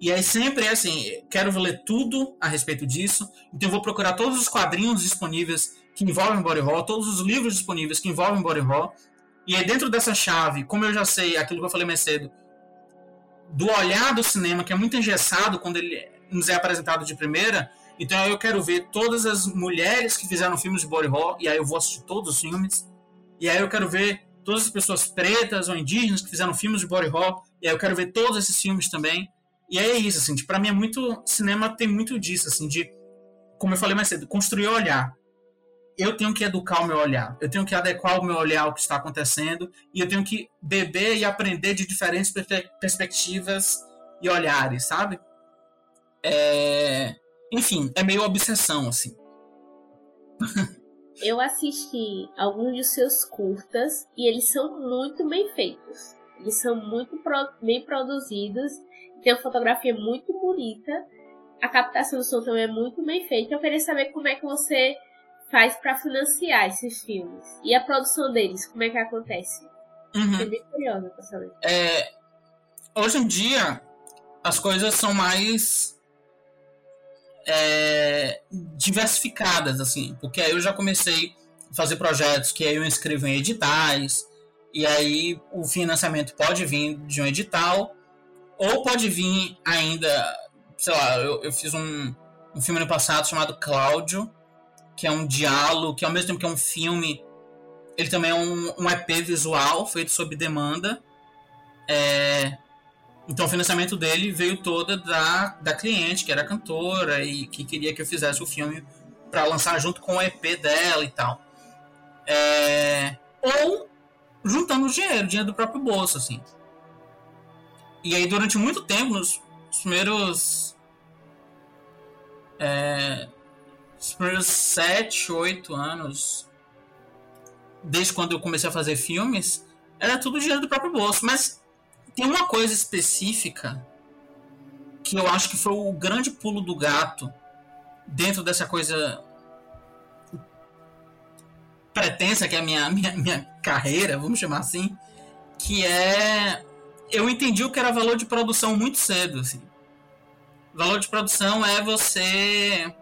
E aí sempre é assim, quero ler tudo a respeito disso, então eu vou procurar todos os quadrinhos disponíveis que envolvem body horror, todos os livros disponíveis que envolvem body horror, e aí dentro dessa chave, como eu já sei aquilo que eu falei mais cedo, do olhar do cinema, que é muito engessado quando ele nos é apresentado de primeira, então eu quero ver todas as mulheres que fizeram filmes de body horror, e aí eu vou assistir todos os filmes, e aí eu quero ver todas as pessoas pretas ou indígenas que fizeram filmes de body horror, e aí eu quero ver todos esses filmes também. E é isso, assim, para mim é muito. Cinema tem muito disso, assim, de. Como eu falei mais cedo, construir olhar eu tenho que educar o meu olhar, eu tenho que adequar o meu olhar ao que está acontecendo e eu tenho que beber e aprender de diferentes perspectivas e olhares, sabe? É... enfim, é meio obsessão, assim. Eu assisti alguns dos seus curtas e eles são muito bem feitos. Eles são muito pro, bem produzidos, tem uma fotografia muito bonita, a captação do som também é muito bem feita. Eu queria saber como é que você faz para financiar esses filmes e a produção deles, como é que acontece? Uhum. Fiquei bem curiosa pra saber. É, hoje em dia, as coisas são mais é, diversificadas, assim, porque aí eu já comecei a fazer projetos que aí eu inscrevo em editais, e aí o financiamento pode vir de um edital, ou pode vir ainda, sei lá, eu, eu fiz um, um filme no passado chamado Cláudio, que é um diálogo, que ao mesmo tempo que é um filme, ele também é um, um EP visual feito sob demanda. É, então o financiamento dele veio toda da, da cliente, que era cantora e que queria que eu fizesse o filme para lançar junto com o EP dela e tal. É, ou juntando dinheiro, dinheiro do próprio bolso, assim. E aí durante muito tempo, nos primeiros. É, os primeiros sete, oito anos, desde quando eu comecei a fazer filmes, era tudo dinheiro do próprio bolso. Mas tem uma coisa específica que eu acho que foi o grande pulo do gato dentro dessa coisa pretensa que é a minha, minha, minha carreira, vamos chamar assim, que é eu entendi o que era valor de produção muito cedo, assim. Valor de produção é você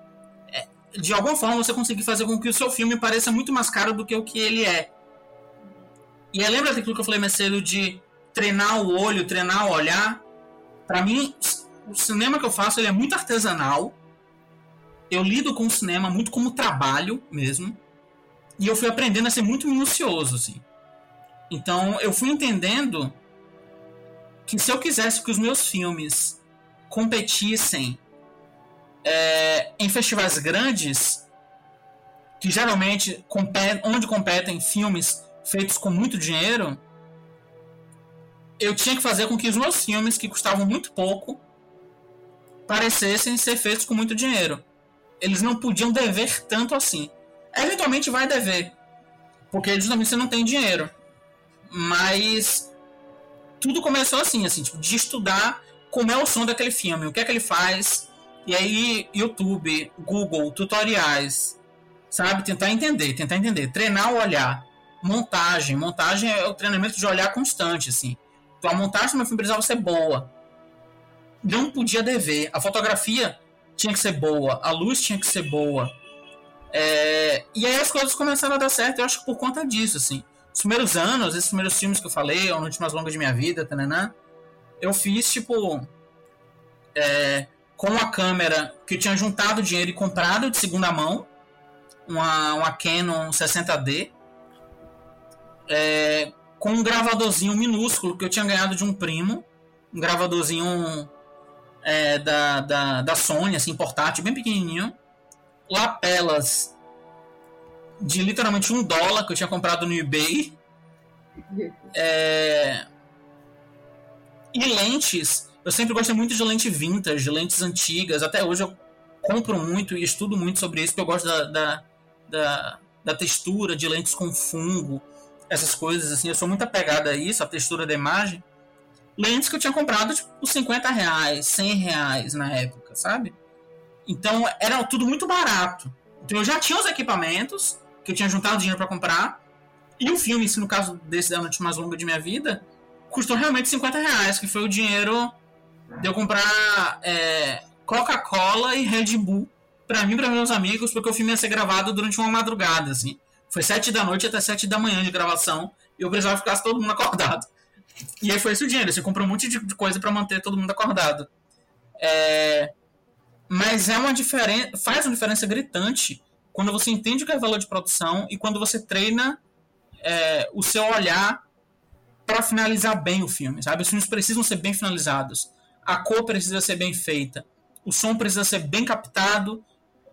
de alguma forma você conseguir fazer com que o seu filme pareça muito mais caro do que o que ele é. E aí, lembra daquilo que eu falei mais cedo de treinar o olho, treinar o olhar? Para mim, o cinema que eu faço ele é muito artesanal. Eu lido com o cinema muito como trabalho mesmo. E eu fui aprendendo a ser muito minucioso, assim. Então, eu fui entendendo que se eu quisesse que os meus filmes competissem é, em festivais grandes, que geralmente competem, onde competem filmes feitos com muito dinheiro, eu tinha que fazer com que os meus filmes, que custavam muito pouco, parecessem ser feitos com muito dinheiro. Eles não podiam dever tanto assim. Eventualmente vai dever, porque justamente você não tem dinheiro. Mas tudo começou assim, assim, tipo, de estudar como é o som daquele filme, o que é que ele faz, e aí YouTube, Google, tutoriais, sabe, tentar entender, tentar entender, treinar o olhar, montagem, montagem é o treinamento de olhar constante, assim. Então a montagem do meu filme precisava ser boa, não podia dever, a fotografia tinha que ser boa, a luz tinha que ser boa, é, e aí as coisas começaram a dar certo, eu acho que por conta disso, assim. Os primeiros anos, esses primeiros filmes que eu falei, a noite mais longa de minha vida, tananã, eu fiz, tipo, é, com a câmera que eu tinha juntado dinheiro e comprado de segunda mão, uma, uma Canon 60D, é, com um gravadorzinho minúsculo que eu tinha ganhado de um primo, um gravadorzinho é, da, da, da Sony, assim, portátil, bem pequenininho, lapelas de literalmente um dólar que eu tinha comprado no eBay. É... E lentes. Eu sempre gostei muito de lente vintage, de lentes antigas. Até hoje eu compro muito e estudo muito sobre isso, porque eu gosto da, da, da, da textura de lentes com fungo, essas coisas assim. Eu sou muito apegado a isso, a textura da imagem. Lentes que eu tinha comprado tipo, por 50 reais, 100 reais na época, sabe? Então era tudo muito barato. Então eu já tinha os equipamentos, que eu tinha juntado dinheiro para comprar, e o filme, se no caso desse da noite mais longa de minha vida, custou realmente 50 reais, que foi o dinheiro de eu comprar é, Coca-Cola e Red Bull para mim e para meus amigos, porque o filme ia ser gravado durante uma madrugada, assim. Foi sete da noite até sete da manhã de gravação, e eu precisava ficar todo mundo acordado. E aí foi esse o dinheiro, você comprou um monte de coisa para manter todo mundo acordado. É... Mas é uma diferença, faz uma diferença gritante quando você entende o que é valor de produção e quando você treina é, o seu olhar para finalizar bem o filme, sabe? Os filmes precisam ser bem finalizados, a cor precisa ser bem feita, o som precisa ser bem captado,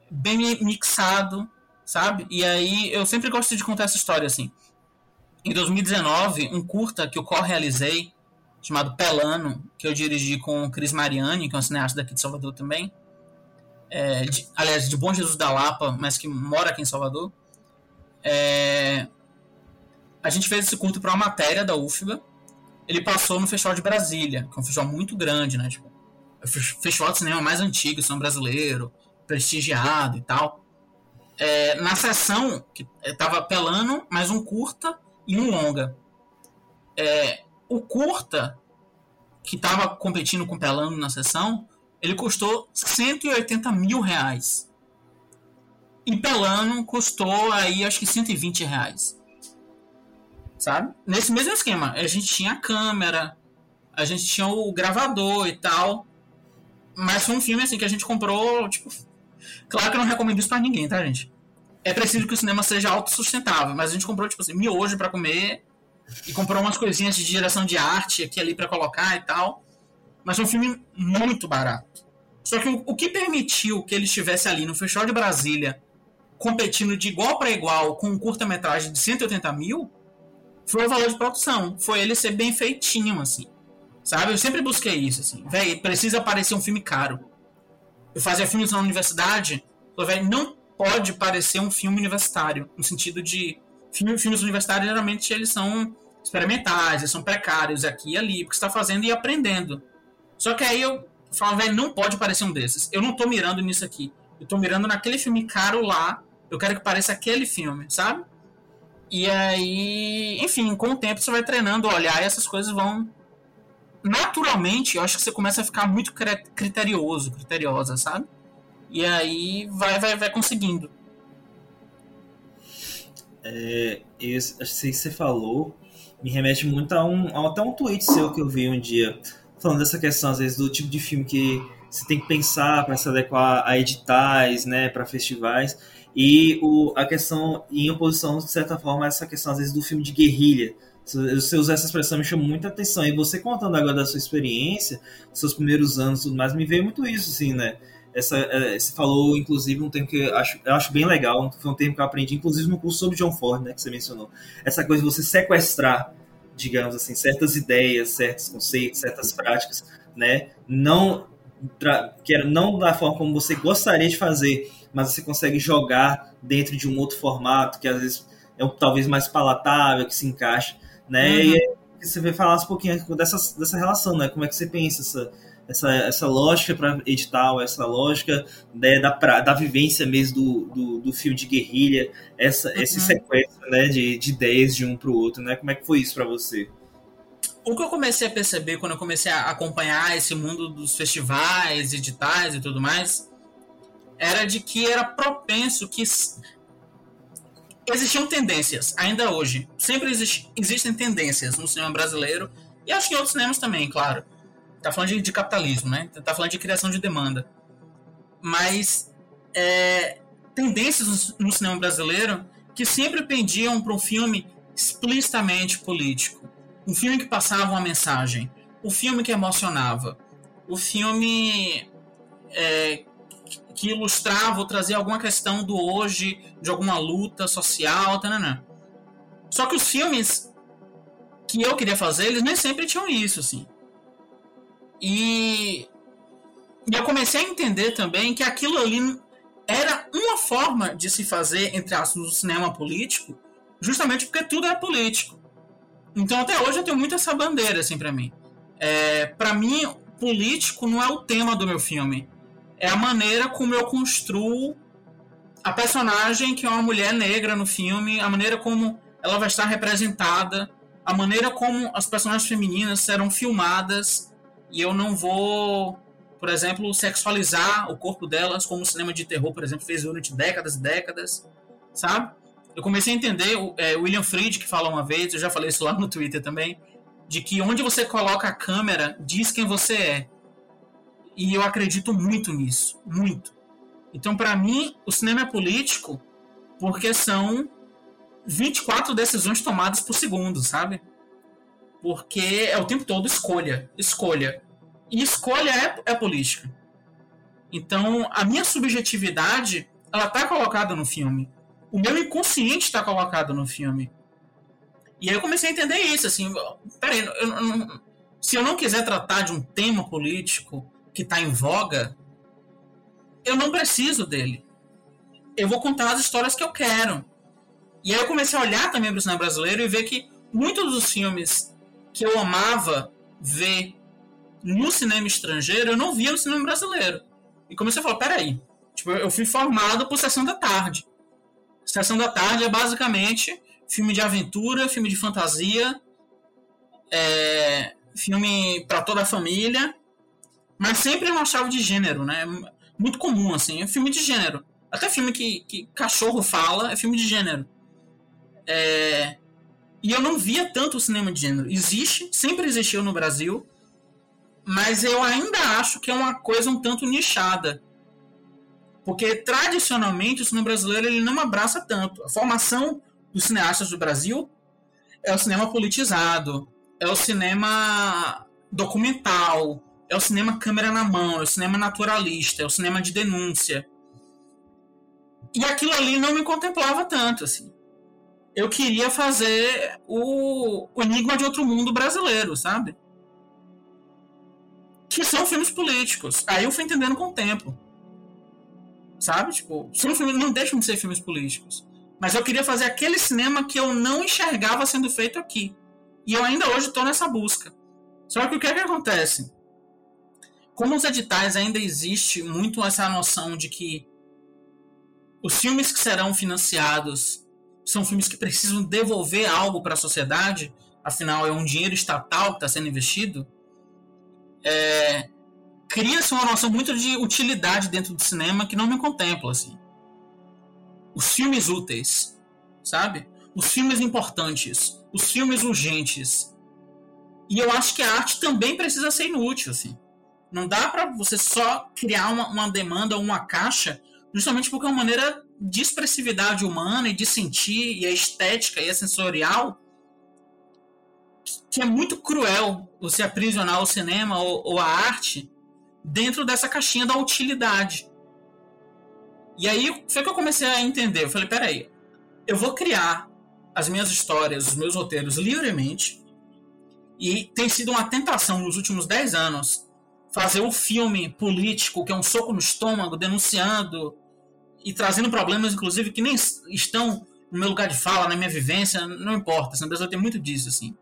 bem mixado, sabe? E aí eu sempre gosto de contar essa história assim. Em 2019, um curta que eu co-realizei, chamado Pelano, que eu dirigi com o Cris Mariani, que é um cineasta daqui de Salvador também, é, de, aliás, de Bom Jesus da Lapa, mas que mora aqui em Salvador. É, a gente fez esse curto para uma matéria da UFBA. Ele passou no Festival de Brasília, que é um festival muito grande, né? Tipo, é o festival de cinema mais antigo, são brasileiro, prestigiado e tal. É, na sessão, que estava pelando mais um curta e um longa. É, o curta, que estava competindo com o pelando na sessão, ele custou 180 mil reais. E pelando custou aí acho que 120 reais. Sabe? Nesse mesmo esquema, a gente tinha a câmera, a gente tinha o gravador e tal. Mas foi um filme assim que a gente comprou, tipo, Claro que eu não recomendo isso pra ninguém, tá, gente? É preciso que o cinema seja autossustentável, mas a gente comprou, tipo assim, miojo para comer e comprou umas coisinhas de direção de arte aqui ali para colocar e tal. Mas foi um filme muito barato. Só que o, o que permitiu que ele estivesse ali no Festival de Brasília, competindo de igual para igual com um curta-metragem de 180 mil, foi o valor de produção. Foi ele ser bem feitinho, assim. Sabe? Eu sempre busquei isso, assim. Véi, precisa parecer um filme caro eu fazia filmes na universidade, falei, não pode parecer um filme universitário, no sentido de filme, filmes universitários geralmente eles são experimentais, eles são precários aqui e ali, porque você está fazendo e aprendendo. Só que aí eu falo, velho, não pode parecer um desses. Eu não estou mirando nisso aqui. Eu estou mirando naquele filme caro lá. Eu quero que pareça aquele filme, sabe? E aí, enfim, com o tempo você vai treinando olhar e essas coisas vão naturalmente, eu acho que você começa a ficar muito criterioso, criteriosa, sabe? E aí vai, vai, vai conseguindo. É, eu, acho que você falou me remete muito a um a até um tweet seu que eu vi um dia falando dessa questão às vezes do tipo de filme que você tem que pensar para se adequar a editais, né, para festivais e o, a questão em oposição de certa forma essa questão às vezes do filme de guerrilha, você usar essa expressão me chamou muita atenção. E você contando agora da sua experiência, seus primeiros anos e tudo mais, me veio muito isso, assim, né? Essa, é, você falou, inclusive, um termo que eu acho, eu acho bem legal, foi um termo que eu aprendi, inclusive, no curso sobre John Ford, né, que você mencionou. Essa coisa de você sequestrar, digamos assim, certas ideias, certos conceitos, certas práticas, né? Não, que não da forma como você gostaria de fazer, mas você consegue jogar dentro de um outro formato, que às vezes é um, talvez mais palatável, que se encaixa né? Uhum. E você vai falar um pouquinho dessa, dessa relação, né? Como é que você pensa essa, essa, essa lógica para edital, essa lógica né, da, pra, da vivência mesmo do, do, do filme de guerrilha, essa, uhum. esse sequestro né, de, de ideias de um para o outro, né? Como é que foi isso para você? O que eu comecei a perceber quando eu comecei a acompanhar esse mundo dos festivais, editais e tudo mais, era de que era propenso que existiam tendências, ainda hoje. Sempre existe, existem tendências no cinema brasileiro e acho que em outros cinemas também, claro. Tá falando de, de capitalismo, né? Tá falando de criação de demanda. Mas é, tendências no, cinema brasileiro que sempre pendiam para um filme explicitamente político. Um filme que passava uma mensagem. O um filme que emocionava. O filme é, que ilustrava ou trazia alguma questão do hoje, de alguma luta social, tananã. Só que os filmes que eu queria fazer, eles nem sempre tinham isso, assim. E, e eu comecei a entender também que aquilo ali era uma forma de se fazer, entre aspas, no cinema político, justamente porque tudo é político. Então até hoje eu tenho muito essa bandeira, assim, para mim. É, para mim, político não é o tema do meu filme é a maneira como eu construo a personagem que é uma mulher negra no filme, a maneira como ela vai estar representada, a maneira como as personagens femininas serão filmadas, e eu não vou, por exemplo, sexualizar o corpo delas como o cinema de terror, por exemplo, fez durante décadas e décadas, sabe? Eu comecei a entender, o é, William Fried, que fala uma vez, eu já falei isso lá no Twitter também, de que onde você coloca a câmera diz quem você é. E eu acredito muito nisso, muito. Então, para mim, o cinema é político porque são 24 decisões tomadas por segundo, sabe? Porque é o tempo todo escolha, escolha. E escolha é, é política. Então, a minha subjetividade, ela tá colocada no filme. O meu inconsciente está colocado no filme. E aí eu comecei a entender isso, assim, peraí, eu, eu, se eu não quiser tratar de um tema político, que está em voga, eu não preciso dele. Eu vou contar as histórias que eu quero. E aí eu comecei a olhar também para o cinema brasileiro e ver que muitos dos filmes que eu amava ver no cinema estrangeiro, eu não via no cinema brasileiro. E comecei a falar, peraí, tipo, eu fui formado por Sessão da Tarde. Sessão da Tarde é basicamente filme de aventura, filme de fantasia, é, filme para toda a família, mas sempre é uma chave de gênero, né? Muito comum, assim, é filme de gênero. Até filme que, que cachorro fala é filme de gênero. É, e eu não via tanto o cinema de gênero. Existe, sempre existiu no Brasil, mas eu ainda acho que é uma coisa um tanto nichada. Porque tradicionalmente o cinema brasileiro ele não abraça tanto. A formação dos cineastas do Brasil é o cinema politizado, é o cinema documental, é o cinema câmera na mão, é o cinema naturalista, é o cinema de denúncia. E aquilo ali não me contemplava tanto, assim. Eu queria fazer o, o Enigma de Outro Mundo brasileiro, sabe? Que são filmes políticos. Aí eu fui entendendo com o tempo. Sabe? Tipo, são filmes, não deixam de ser filmes políticos. Mas eu queria fazer aquele cinema que eu não enxergava sendo feito aqui. E eu ainda hoje estou nessa busca. Só que o que é que acontece? Como os editais ainda existe muito essa noção de que os filmes que serão financiados são filmes que precisam devolver algo para a sociedade, afinal é um dinheiro estatal que está sendo investido, é, cria-se uma noção muito de utilidade dentro do cinema que não me contempla, assim. Os filmes úteis, sabe? Os filmes importantes, os filmes urgentes. E eu acho que a arte também precisa ser inútil, assim. Não dá para você só criar uma, uma demanda ou uma caixa, justamente porque é uma maneira de expressividade humana e de sentir, e a estética e a sensorial, que é muito cruel você aprisionar o cinema ou, ou a arte dentro dessa caixinha da utilidade. E aí foi que eu comecei a entender. Eu falei, peraí, eu vou criar as minhas histórias, os meus roteiros livremente. E tem sido uma tentação nos últimos 10 anos fazer o um filme político, que é um soco no estômago, denunciando e trazendo problemas, inclusive, que nem estão no meu lugar de fala, na minha vivência, não importa. Essa empresa tem muito disso, assim.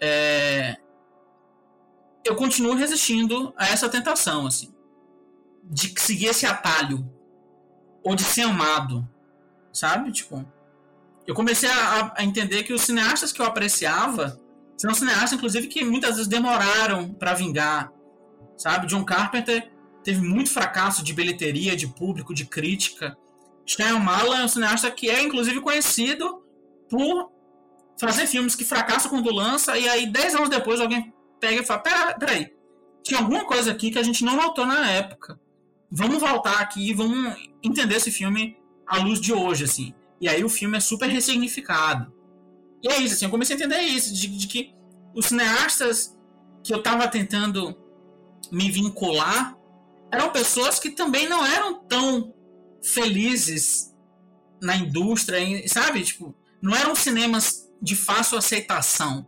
É... Eu continuo resistindo a essa tentação, assim, de seguir esse atalho ou de ser amado, sabe? Tipo, eu comecei a, a entender que os cineastas que eu apreciava são cineastas, inclusive, que muitas vezes demoraram para vingar, sabe? John Carpenter teve muito fracasso de bilheteria, de público, de crítica. Shyamalan é um cineasta que é, inclusive, conhecido por fazer filmes que fracassam quando lança, e aí, dez anos depois, alguém pega e fala: Pera, peraí, tinha alguma coisa aqui que a gente não notou na época. Vamos voltar aqui e vamos entender esse filme à luz de hoje, assim. E aí o filme é super ressignificado. E é isso, assim, eu comecei a entender isso, de, de que os cineastas que eu estava tentando me vincular eram pessoas que também não eram tão felizes na indústria, sabe? Tipo, não eram cinemas de fácil aceitação.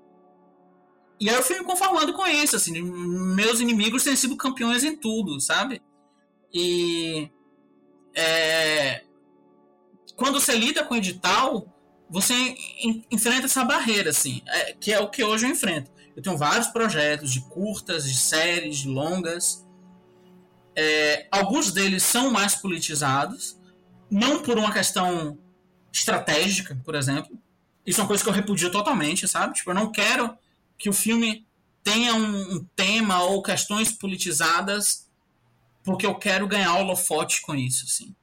E aí eu fui me conformando com isso, assim, meus inimigos têm sido campeões em tudo, sabe? E é, quando você lida com edital, você enfrenta essa barreira, assim, é, que é o que hoje eu enfrento. Eu tenho vários projetos de curtas, de séries, de longas, é, alguns deles são mais politizados, não por uma questão estratégica, por exemplo. Isso é uma coisa que eu repudio totalmente, sabe? Tipo, eu não quero que o filme tenha um, um tema ou questões politizadas porque eu quero ganhar holofote com isso, assim.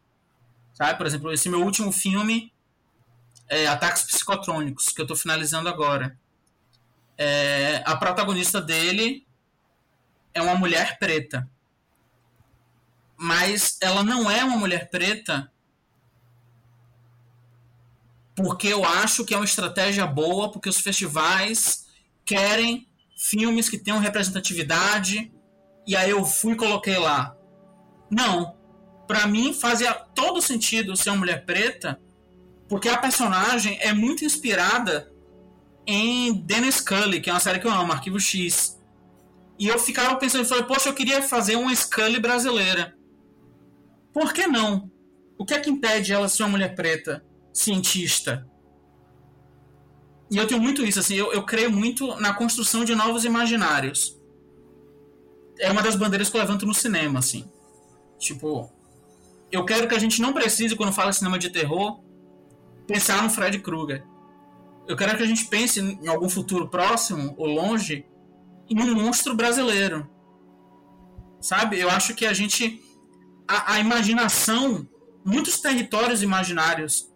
Sabe? Por exemplo, esse meu último filme, é Ataques Psicotrônicos, que eu estou finalizando agora. É, a protagonista dele é uma mulher preta mas ela não é uma mulher preta porque eu acho que é uma estratégia boa, porque os festivais querem filmes que tenham representatividade, e aí eu fui e coloquei lá. Não. Para mim fazia todo sentido ser uma mulher preta, porque a personagem é muito inspirada em Dennis Scully, que é uma série que eu amo, Arquivo X. E eu ficava pensando, falei, poxa, eu queria fazer uma Scully brasileira. Por que não? O que é que impede ela ser uma mulher preta, cientista? E eu tenho muito isso, assim, eu, eu creio muito na construção de novos imaginários. É uma das bandeiras que eu levanto no cinema, assim. Tipo, eu quero que a gente não precise, quando fala cinema de terror, pensar no Fred Krueger. Eu quero que a gente pense em algum futuro próximo ou longe em um monstro brasileiro. Sabe? Eu acho que a gente. A, a imaginação, muitos territórios imaginários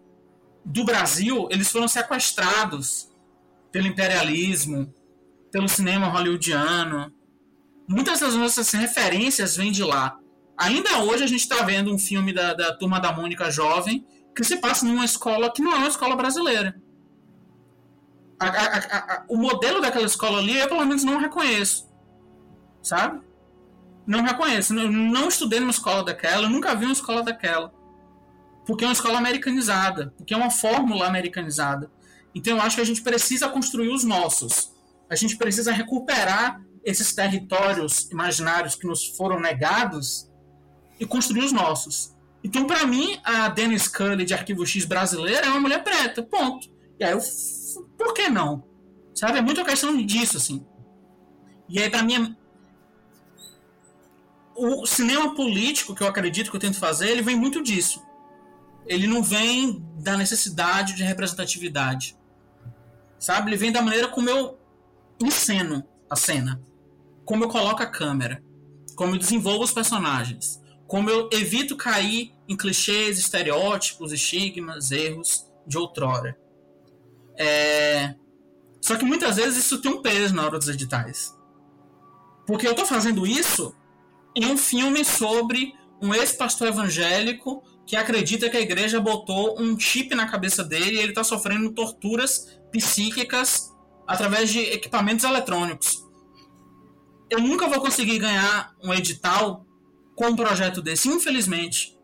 do Brasil, eles foram sequestrados pelo imperialismo, pelo cinema hollywoodiano. Muitas das nossas referências vêm de lá. Ainda hoje a gente está vendo um filme da, da Turma da Mônica Jovem que se passa numa escola que não é uma escola brasileira. A, a, a, o modelo daquela escola ali eu pelo menos não reconheço. Sabe? Não reconheço. Não, não estudei numa escola daquela, nunca vi uma escola daquela. Porque é uma escola americanizada, porque é uma fórmula americanizada. Então eu acho que a gente precisa construir os nossos. A gente precisa recuperar esses territórios imaginários que nos foram negados e construir os nossos. Então, para mim, a Dennis Cully de Arquivo X brasileira é uma mulher preta, ponto. E aí eu. Por que não? Sabe? É muito questão disso, assim. E aí, pra mim, é o cinema político que eu acredito que eu tento fazer, ele vem muito disso. Ele não vem da necessidade de representatividade. Sabe? Ele vem da maneira como eu enceno a cena. Como eu coloco a câmera. Como eu desenvolvo os personagens. Como eu evito cair em clichês, estereótipos, estigmas, erros de outrora. É... Só que muitas vezes isso tem um peso na hora dos editais. Porque eu estou fazendo isso em um filme sobre um ex-pastor evangélico que acredita que a igreja botou um chip na cabeça dele e ele está sofrendo torturas psíquicas através de equipamentos eletrônicos. Eu nunca vou conseguir ganhar um edital com um projeto desse, infelizmente.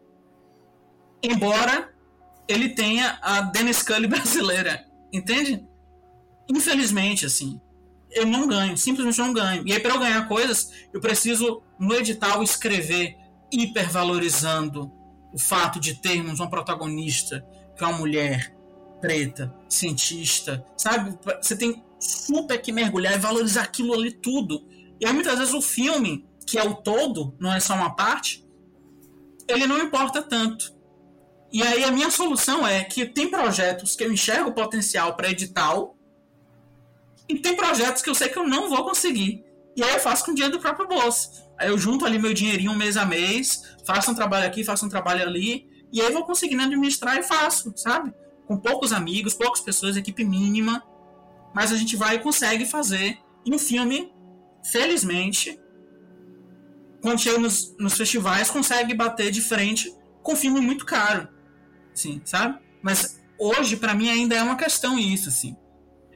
Embora ele tenha a Dennis Cully brasileira, entende? Infelizmente, assim eu não ganho, simplesmente não ganho. E aí, para eu ganhar coisas, eu preciso, no edital, escrever hipervalorizando o fato de termos uma protagonista que é uma mulher preta, cientista, sabe? Você tem super que mergulhar e valorizar aquilo ali tudo. E aí, muitas vezes, o filme, que é o todo, não é só uma parte, ele não importa tanto. E aí, a minha solução é que tem projetos que eu enxergo potencial para edital e tem projetos que eu sei que eu não vou conseguir. E aí eu faço com o dinheiro do próprio bolso. Aí eu junto ali meu dinheirinho mês a mês, faço um trabalho aqui, faço um trabalho ali, e aí vou conseguindo administrar e faço, sabe? Com poucos amigos, poucas pessoas, equipe mínima, mas a gente vai e consegue fazer. E um filme, felizmente, quando chega nos, nos festivais, consegue bater de frente com um filme muito caro, assim, sabe? Mas hoje, para mim, ainda é uma questão isso, assim.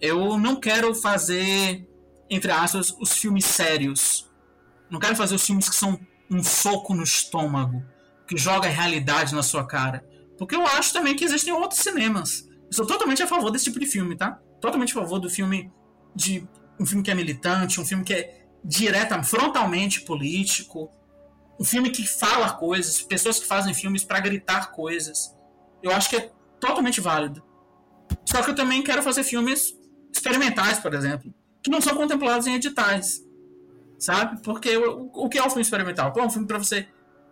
Eu não quero fazer, entre aspas, os filmes sérios. Não quero fazer os filmes que são um soco no estômago, que joga a realidade na sua cara. Porque eu acho também que existem outros cinemas. Eu sou totalmente a favor desse tipo de filme, tá? Totalmente a favor do filme de um filme que é militante, um filme que é direta, frontalmente político, um filme que fala coisas, pessoas que fazem filmes para gritar coisas. Eu acho que é totalmente válido. Só que eu também quero fazer filmes experimentais, por exemplo, que não são contemplados em editais. Sabe? Porque o, o que é um filme experimental? Pô, é um filme para você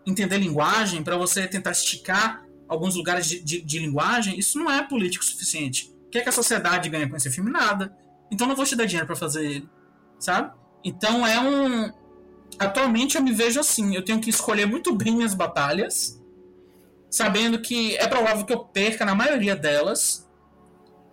entender linguagem, para você tentar esticar alguns lugares de, de, de, linguagem. Isso não é político suficiente. O que é que a sociedade ganha com esse filme? Nada. Então não vou te dar dinheiro para fazer ele. Sabe? Então é um. Atualmente eu me vejo assim: eu tenho que escolher muito bem minhas batalhas, sabendo que é provável que eu perca na maioria delas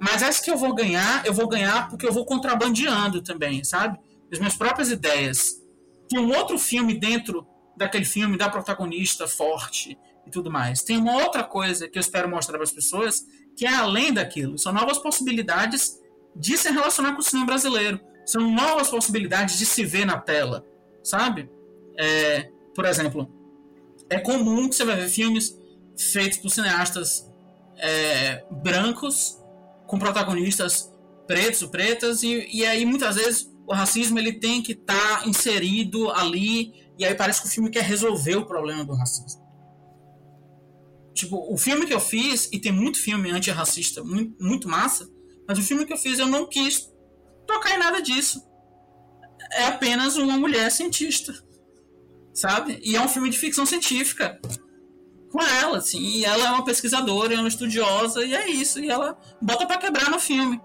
mas essa que eu vou ganhar, eu vou ganhar porque eu vou contrabandeando também, sabe? As minhas próprias ideias. Tem um outro filme dentro daquele filme, da protagonista forte e tudo mais. Tem uma outra coisa que eu espero mostrar para as pessoas, que é além daquilo. São novas possibilidades de se relacionar com o cinema brasileiro. São novas possibilidades de se ver na tela, sabe? É, por exemplo, é comum que você vai ver filmes feitos por cineastas é, brancos com protagonistas pretos, pretas, e, e aí muitas vezes o racismo ele tem que estar tá inserido ali, e aí parece que o filme quer resolver o problema do racismo. Tipo, o filme que eu fiz, e tem muito filme antirracista, muito, muito massa, mas o filme que eu fiz eu não quis tocar em nada disso. É apenas uma mulher cientista, sabe? E é um filme de ficção científica com ela, assim, e ela é uma pesquisadora, é uma estudiosa, e é isso, e ela bota para quebrar no filme.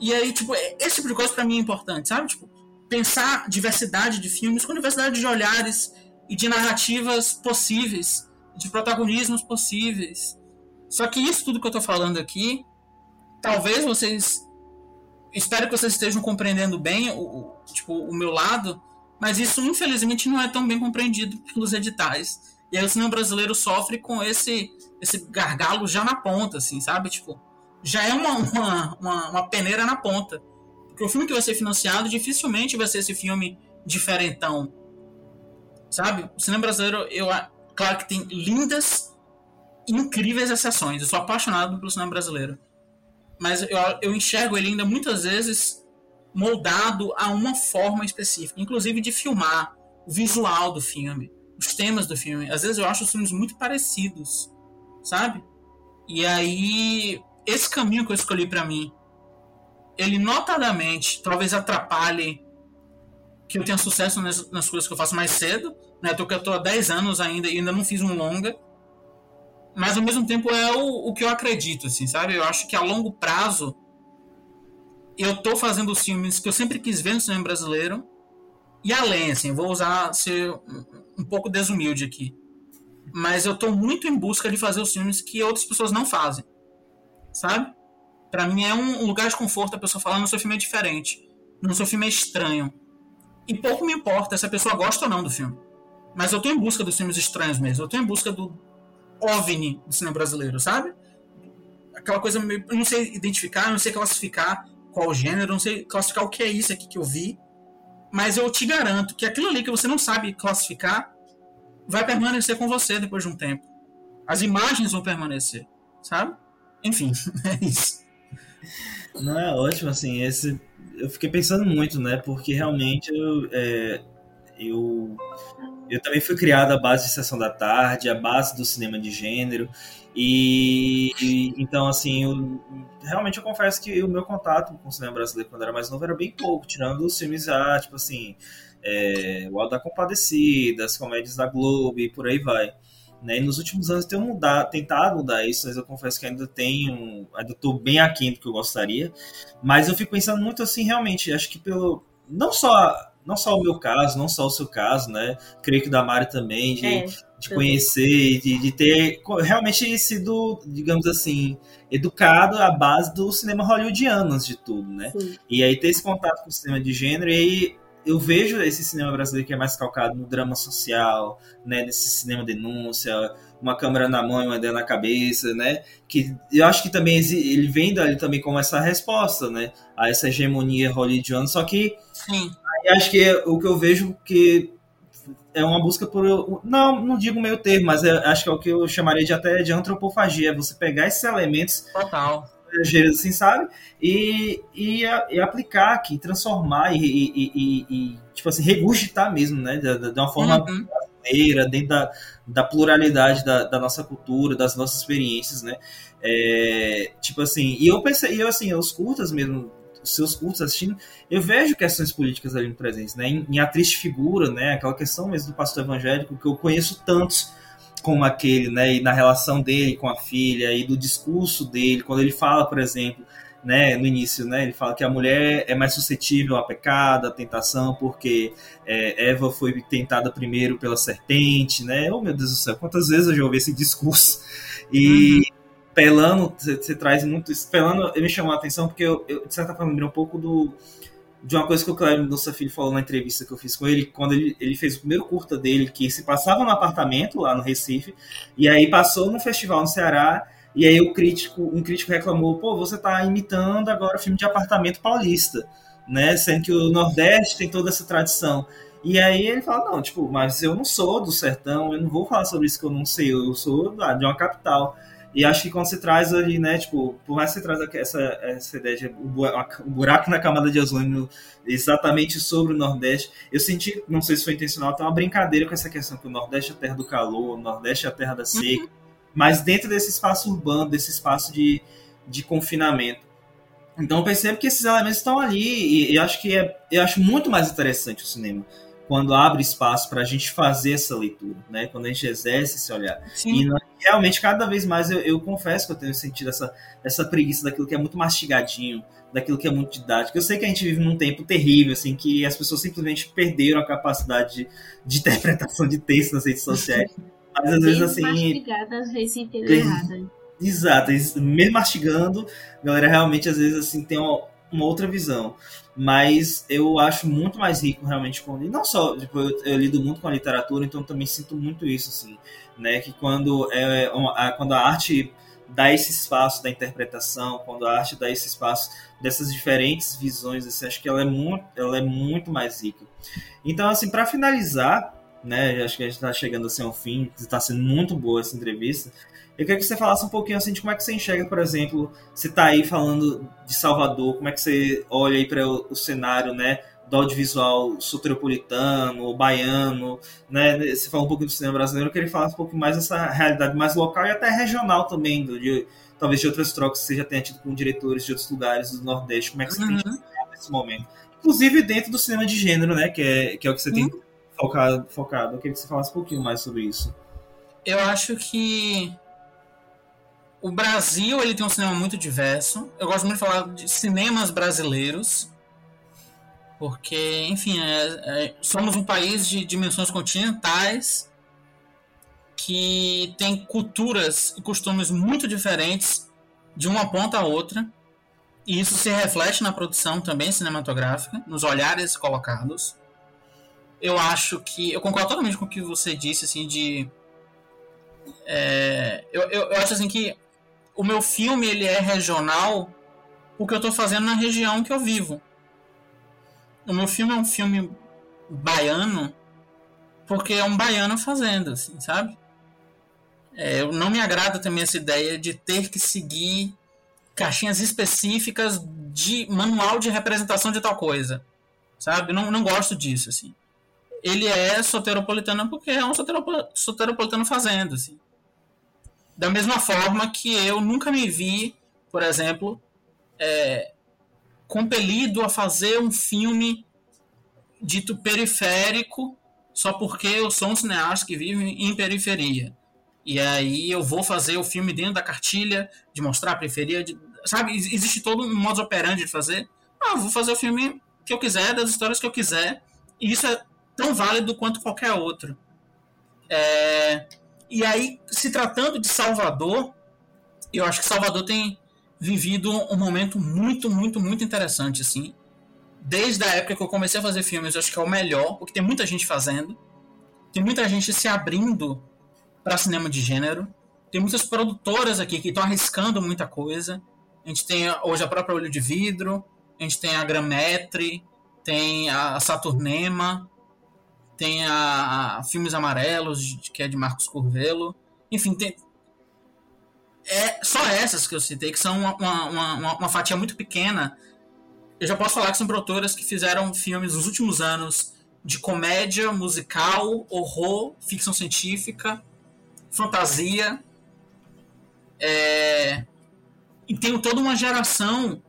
E aí, tipo, esse tipo de coisa para mim é importante, sabe? Tipo, pensar diversidade de filmes com diversidade de olhares e de narrativas possíveis, de protagonismos possíveis. Só que isso tudo que eu tô falando aqui, talvez vocês espero que vocês estejam compreendendo bem o, tipo, o meu lado, mas isso infelizmente não é tão bem compreendido pelos editais. E aí o cinema brasileiro sofre com esse esse gargalo já na ponta, assim, sabe? Tipo, já é uma, uma, uma, uma peneira na ponta. Porque o filme que vai ser financiado dificilmente vai ser esse filme diferentão. Sabe? O cinema brasileiro, eu claro que tem lindas, incríveis exceções. Eu sou apaixonado pelo cinema brasileiro. Mas eu, eu enxergo ele ainda muitas vezes moldado a uma forma específica, inclusive de filmar o visual do filme, os temas do filme. Às vezes eu acho os filmes muito parecidos, sabe? E aí esse caminho que eu escolhi para mim ele notadamente talvez atrapalhe que eu tenha sucesso nas, nas coisas que eu faço mais cedo, né? Tô eu tô há 10 anos ainda e ainda não fiz um longa. Mas ao mesmo tempo é o, o que eu acredito, assim, sabe? Eu acho que a longo prazo eu tô fazendo os filmes que eu sempre quis ver no cinema brasileiro. E além, assim, vou usar ser um, pouco desumilde aqui. Mas eu tô muito em busca de fazer os filmes que outras pessoas não fazem. Sabe? Para mim é um lugar de conforto a pessoa falar: no seu filme é diferente, no seu filme é estranho. E pouco me importa se a pessoa gosta ou não do filme. Mas eu tô em busca dos filmes estranhos mesmo. Eu tô em busca do OVNI do cinema brasileiro, sabe? Aquela coisa meio. Eu não sei identificar, eu não sei classificar qual gênero, eu não sei classificar o que é isso aqui que eu vi. Mas eu te garanto que aquilo ali que você não sabe classificar vai permanecer com você depois de um tempo. As imagens vão permanecer, sabe? Enfim, é isso. Não, é ótimo, assim, esse... Eu fiquei pensando muito, né, porque realmente eu... É, eu, eu também fui criado à base de Sessão da Tarde, à base do cinema de gênero, e, e, então, assim, eu, realmente eu confesso que o meu contato com o cinema brasileiro quando era mais novo era bem pouco, tirando os filmes, ah, tipo assim, é, o Alto da Compadecida, as comédias da Globo e por aí vai. Né? E nos últimos anos tenho mudado, tentado mudar isso, mas eu confesso que ainda tenho, ainda estou bem aquém do que eu gostaria. Mas eu fico pensando muito assim, realmente, acho que pelo não só não só o meu caso, não só o seu caso, né? Creio que da Mari também, de, é, de conhecer, de, de ter realmente sido, digamos assim, educado à base do cinema hollywoodiano, antes de tudo, né? Sim. E aí ter esse contato com o cinema de gênero, e aí eu vejo esse cinema brasileiro que é mais calcado no drama social, né, nesse cinema denúncia, uma câmera na mão e uma ideia na cabeça, né, que eu acho que também ele vem dali também como essa resposta, né, a essa hegemonia hollywoodiana, só que Sim. Aí acho que é o que eu vejo que é uma busca por não não digo meio termo, mas é, acho que é o que eu chamaria de até de antropofagia, você pegar esses elementos Total estrangeiros, assim, sabe? E, e, e aplicar aqui, transformar e, e, e, tipo assim, regurgitar mesmo, né? De, de uma forma uhum. brasileira, dentro da, da pluralidade da, da, nossa cultura, das nossas experiências, né? É, tipo assim, e eu pensei, e eu, assim, os curtas mesmo, os seus curtos assistindo, eu vejo questões políticas ali presentes, né? Em, em A Triste Figura, né? Aquela questão mesmo do pastor evangélico, que eu conheço tantos como aquele, né, e na relação dele com a filha e do discurso dele, quando ele fala, por exemplo, né, no início, né, ele fala que a mulher é mais suscetível a pecado, a tentação, porque é, Eva foi tentada primeiro pela serpente, né? Oh meu Deus do céu, quantas vezes eu já ouvi esse discurso? E uhum. Pelano, você traz muito isso. Pelano me chamou a atenção porque eu, eu de certa forma, lembrei um pouco do de uma coisa que o Cléber Mendonça Filho falou na entrevista que eu fiz com ele, quando ele, ele fez o primeiro curta dele, que se passava no apartamento lá no Recife, e aí passou no festival no Ceará, e aí o crítico, um crítico reclamou, pô, você está imitando agora filme de apartamento paulista, né? Sendo que o Nordeste tem toda essa tradição. E aí ele fala, não, tipo, mas eu não sou do sertão, eu não vou falar sobre isso que eu não sei, eu sou de uma capital. E acho que quando você traz ali, né, tipo, por mais que você traz essa, essa ideia de um buraco na camada de ozônio exatamente sobre o Nordeste, eu senti, não sei se foi intencional, tem uma brincadeira com essa questão que o Nordeste é a terra do calor, o Nordeste é a terra da seca. Uhum. mas dentro desse espaço urbano, desse espaço de, de confinamento. Então eu percebo que esses elementos estão ali e, e acho que é, eu acho muito mais interessante o cinema quando abre espaço para a gente fazer essa leitura, né? Quando a gente exerce esse olhar. Sim. E realmente cada vez mais eu, eu, confesso que eu tenho sentido essa, essa preguiça daquilo que é muito mastigadinho, daquilo que é muito didático. Eu sei que a gente vive num tempo terrível, assim, que as pessoas simplesmente perderam a capacidade de, de interpretação de texto nas redes sociais. Mas às vezes assim. Mastigada, às vezes entendeu errado. Exato, mesmo mastigando, a galera realmente às vezes assim tem uma, uma outra visão. Mas eu acho muito mais rico realmente com e não só tipo, eu, eu, lido muito com a literatura então também sinto muito isso assim né? Que quando é uma, quando a arte dá esse espaço da interpretação quando a arte dá esse espaço dessas diferentes visões assim, acho que ela é muito ela é muito mais rica. Então assim para finalizar né acho que a gente está chegando assim ao fim está sendo muito boa essa entrevista eu queria que você falasse um pouquinho assim de como é que você enxerga, por exemplo, você está aí falando de Salvador, como é que você olha aí para o, o, cenário, né, do audiovisual soteropolitano, baiano, né? Você falou um pouco do cinema brasileiro, eu queria falar um pouco mais dessa realidade mais local e até regional também, do, de, talvez de outras trocas que você já tenha tido com diretores de outros lugares do Nordeste, como é que você uhum. tem nesse momento? Inclusive dentro do cinema de gênero, né, que é, que é o que você uhum. tem focado, focado. Eu queria que você falasse um pouquinho mais sobre isso. Eu acho que o Brasil ele tem um cinema muito diverso. Eu gosto muito de falar de cinemas brasileiros, porque, enfim, é, é, somos um país de dimensões continentais que tem culturas e costumes muito diferentes de uma ponta a outra. E isso se reflete na produção também cinematográfica, nos olhares colocados. Eu acho que. Eu concordo totalmente com o que você disse, assim, de. É, eu, eu, eu acho assim que o meu filme ele é regional porque eu estou fazendo na região que eu vivo. O meu filme é um filme baiano porque é um baiano fazendo, assim, sabe? É, não me agrada também essa ideia de ter que seguir caixinhas específicas de manual de representação de tal coisa, sabe? Não, não gosto disso, assim. Ele é soteropolitano porque é um soteropolitano fazendo, assim. Da mesma forma que eu nunca me vi, por exemplo, é, compelido a fazer um filme dito periférico só porque eu sou um cineasta que vive em periferia. E aí eu vou fazer o filme dentro da cartilha, de mostrar a periferia, de, sabe? Existe todo um modo operandi de fazer. Ah, vou fazer o filme que eu quiser, das histórias que eu quiser. E isso é tão válido quanto qualquer outro. É, e aí, se tratando de Salvador, eu acho que Salvador tem vivido um momento muito, muito, muito interessante, assim. Desde a época que eu comecei a fazer filmes, eu acho que é o melhor, porque tem muita gente fazendo. Tem muita gente se abrindo para cinema de gênero. Tem muitas produtoras aqui que estão arriscando muita coisa. A gente tem hoje a própria Olho de Vidro, a gente tem a Grametre, tem a Saturnema, tem a, a Filmes Amarelos, que é de Marcos Curvelo. Enfim, tem. É só essas que eu citei, que são uma, uma, uma, uma fatia muito pequena. Eu já posso falar que são produtoras que fizeram filmes nos últimos anos de comédia, musical, horror, ficção científica, fantasia. É... E tem toda uma geração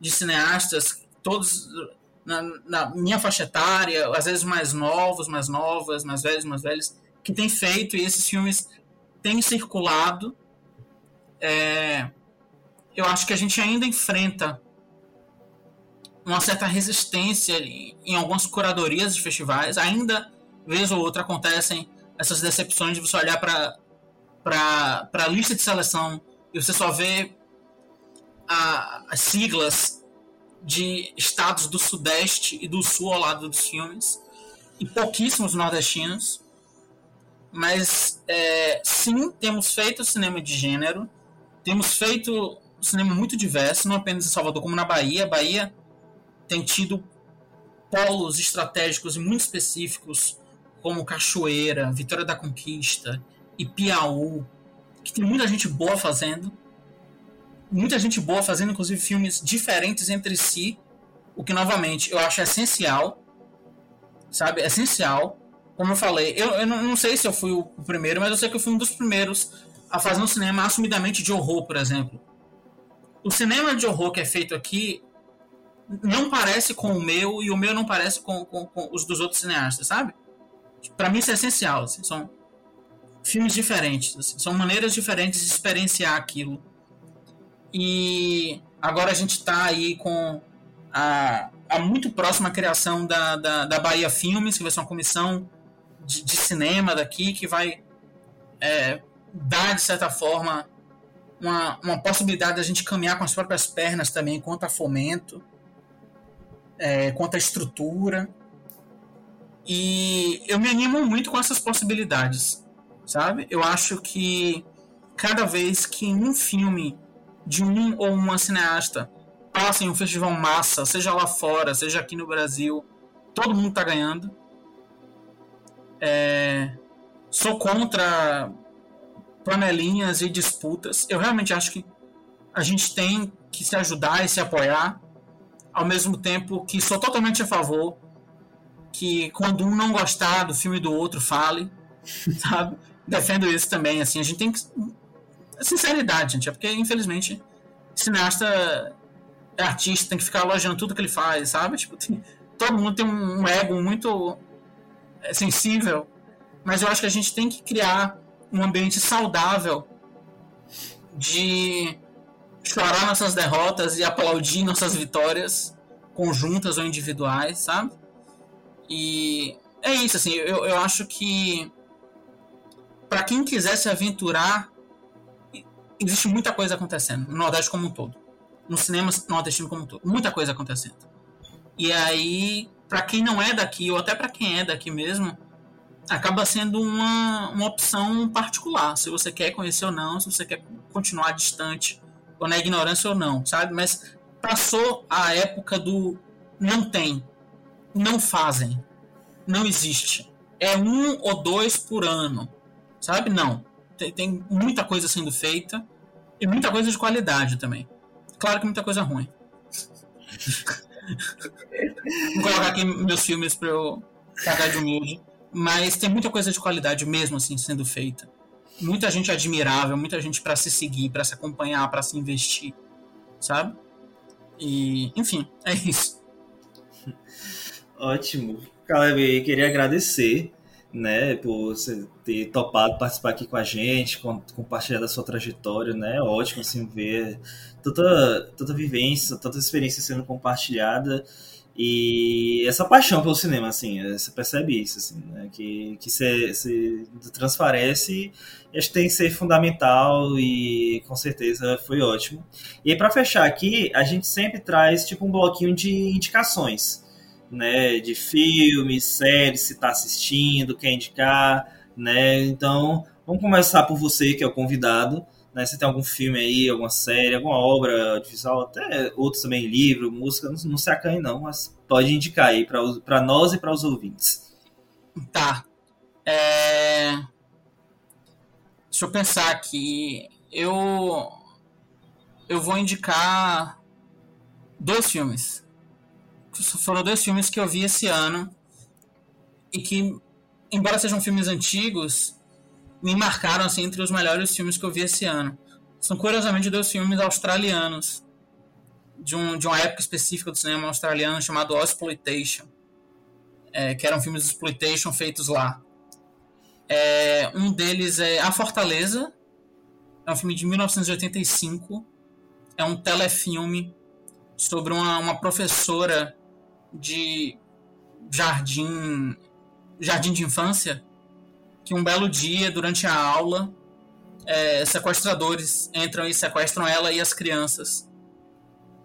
de cineastas, todos na, na, minha faixa etária, às vezes mais novos, mais novas, mais velhos, mais velhos, que tem feito e esses filmes têm circulado. É, eu acho que a gente ainda enfrenta uma certa resistência em algumas curadorias de festivais. Ainda, vez ou outra, acontecem essas decepções de você olhar para a lista de seleção e você só vê as siglas de estados do Sudeste e do Sul ao lado dos filmes, e pouquíssimos nordestinos. Mas é, sim, temos feito cinema de gênero, temos feito cinema muito diverso, não apenas em Salvador, como na Bahia. A Bahia tem tido polos estratégicos e muito específicos, como Cachoeira, Vitória da Conquista e Piauí, que tem muita gente boa fazendo muita gente boa fazendo, inclusive, filmes diferentes entre si, o que, novamente, eu acho essencial, sabe? Essencial. Como eu falei, eu, eu não, sei se eu fui o primeiro, mas eu sei que eu fui um dos primeiros a fazer um cinema assumidamente de horror, por exemplo. O cinema de horror que é feito aqui não parece com o meu e o meu não parece com, com, com os dos outros cineastas, sabe? Para mim isso é essencial. Assim, são filmes diferentes, assim, são maneiras diferentes de experienciar aquilo. E agora a gente está aí com a, a muito próxima criação da, da, da Bahia Filmes, que vai ser uma comissão de, de cinema daqui, que vai é, dar, de certa forma, uma, uma possibilidade da gente caminhar com as próprias pernas também, quanto a fomento, é, quanto a estrutura. E eu me animo muito com essas possibilidades, sabe? Eu acho que cada vez que um filme de um ou uma cineasta passa em um festival massa, seja lá fora, seja aqui no Brasil, todo mundo tá ganhando. É, sou contra panelinhas e disputas. Eu realmente acho que a gente tem que se ajudar e se apoiar, ao mesmo tempo que sou totalmente a favor que quando um não gostar do filme do outro, fale, sabe? Defendo isso também, assim, a gente tem que sinceridade, gente, é porque infelizmente cineasta é artista, tem que ficar elogiando tudo que ele faz, sabe? Tipo, tem, todo mundo tem um ego muito é, sensível, mas eu acho que a gente tem que criar um ambiente saudável de chorar nossas derrotas e aplaudir nossas vitórias conjuntas ou individuais, sabe? E é isso, assim, eu, eu acho que para quem quiser se aventurar, existe muita coisa acontecendo no Nordeste como um todo. No cinema nordestino como um todo. Muita coisa acontecendo. E aí, para quem não é daqui, ou até para quem é daqui mesmo, acaba sendo uma, uma opção particular. Se você quer conhecer ou não, se você quer continuar distante, ou na ignorância ou não, sabe? Mas passou a época do não tem, não fazem, não existe. É um ou dois por ano, sabe? Não. Tem, tem muita coisa sendo feita e muita coisa de qualidade também. Claro que muita coisa ruim. Vou colocar aqui meus filmes para eu cagar de humilde. Mas tem muita coisa de qualidade mesmo assim sendo feita. Muita gente admirável, muita gente para se seguir, para se acompanhar, para se investir, sabe? E, enfim, é isso. Ótimo. Caleb, queria agradecer, né, por você ter topado participar aqui com a gente, compartilhar da sua trajetória, né? Ótimo assim ver tanta, tanta vivência, tanta experiência sendo compartilhada e essa paixão pelo cinema, assim, você percebe isso, assim, né? que, que se, se transparece acho que tem que ser fundamental e com certeza foi ótimo. E para fechar aqui, a gente sempre traz tipo um bloquinho de indicações, né, de filmes, séries, se está assistindo, quer indicar, né, então vamos começar por você, que é o convidado, né? Você tem algum filme aí, alguma série, alguma obra visual, até outros também, livro, música, não, não se acanhe não, mas pode indicar aí para nós e para os ouvintes. Tá. É... Deixa eu pensar aqui. Eu eu vou indicar dois filmes. Foram dois filmes que eu vi esse ano e que, embora sejam filmes antigos, me marcaram assim entre os melhores filmes que eu vi esse ano. São curiosamente dois filmes australianos de, um, de uma época específica do cinema australiano chamado Exploitation, é, que eram filmes de exploitation feitos lá. É, um deles é A Fortaleza, é um filme de 1985, é um telefilme sobre uma, uma professora de jardim jardim de infância que um belo dia, durante a aula, é, sequestradores entram e sequestram ela e as crianças.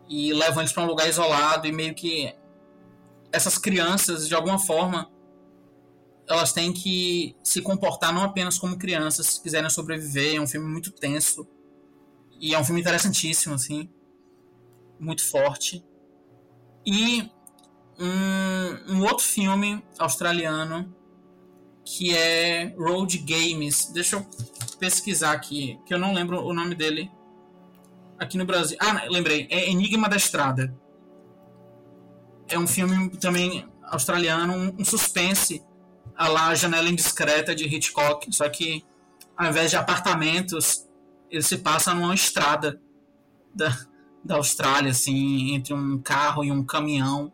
E levam eles para um lugar isolado e meio que essas crianças, de alguma forma, elas têm que se comportar não apenas como crianças, se quiserem sobreviver. É um filme muito tenso. E é um filme interessantíssimo, assim. Muito forte. E um, um outro filme australiano que é Road Games. Deixa eu pesquisar aqui, que eu não lembro o nome dele aqui no Brasil. Ah, lembrei, é Enigma da Estrada. É um filme também australiano, um, suspense a lá Janela Indiscreta de Hitchcock, só que ao invés de apartamentos, ele se passa numa estrada da, da Austrália, assim, entre um carro e um caminhão.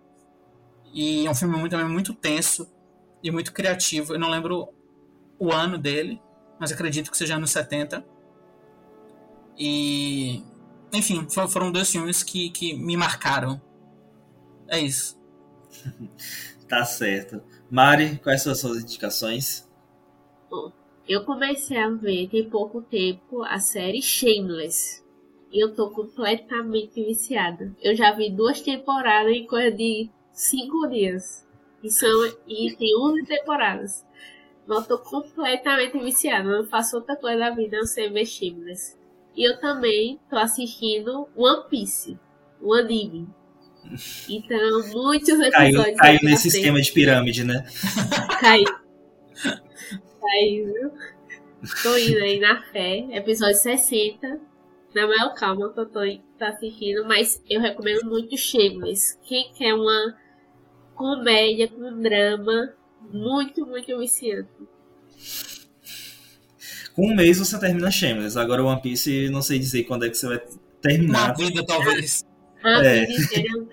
E é um filme muito, também muito tenso e muito criativo. Eu não lembro o ano dele, mas acredito que seja anos 70. E. Enfim, foram dois filmes que, que me marcaram. É isso. tá certo. Mari, quais são as suas indicações? Eu comecei a ver tem pouco tempo a série Shameless. E eu tô completamente viciada. Eu já vi duas temporadas em coisa de cinco dias. E, são, e tem 11 temporadas. Mas eu tô completamente viciada. Eu não faço outra coisa da vida não ser ver Shameless. E eu também tô assistindo One Piece. O anime. Então, muitos episódios. Caiu, caiu nesse esquema de pirâmide, né? Caiu. Caiu. Tô indo aí na fé. Episódio 60. Na maior calma que eu tô, tô assistindo. Mas eu recomendo muito Shameless. Quem quer uma comédia com drama muito, muito viciante. Com um mês você termina Shameless. Agora One Piece, não sei dizer quando é que você vai terminar. Uma vida, talvez. É. não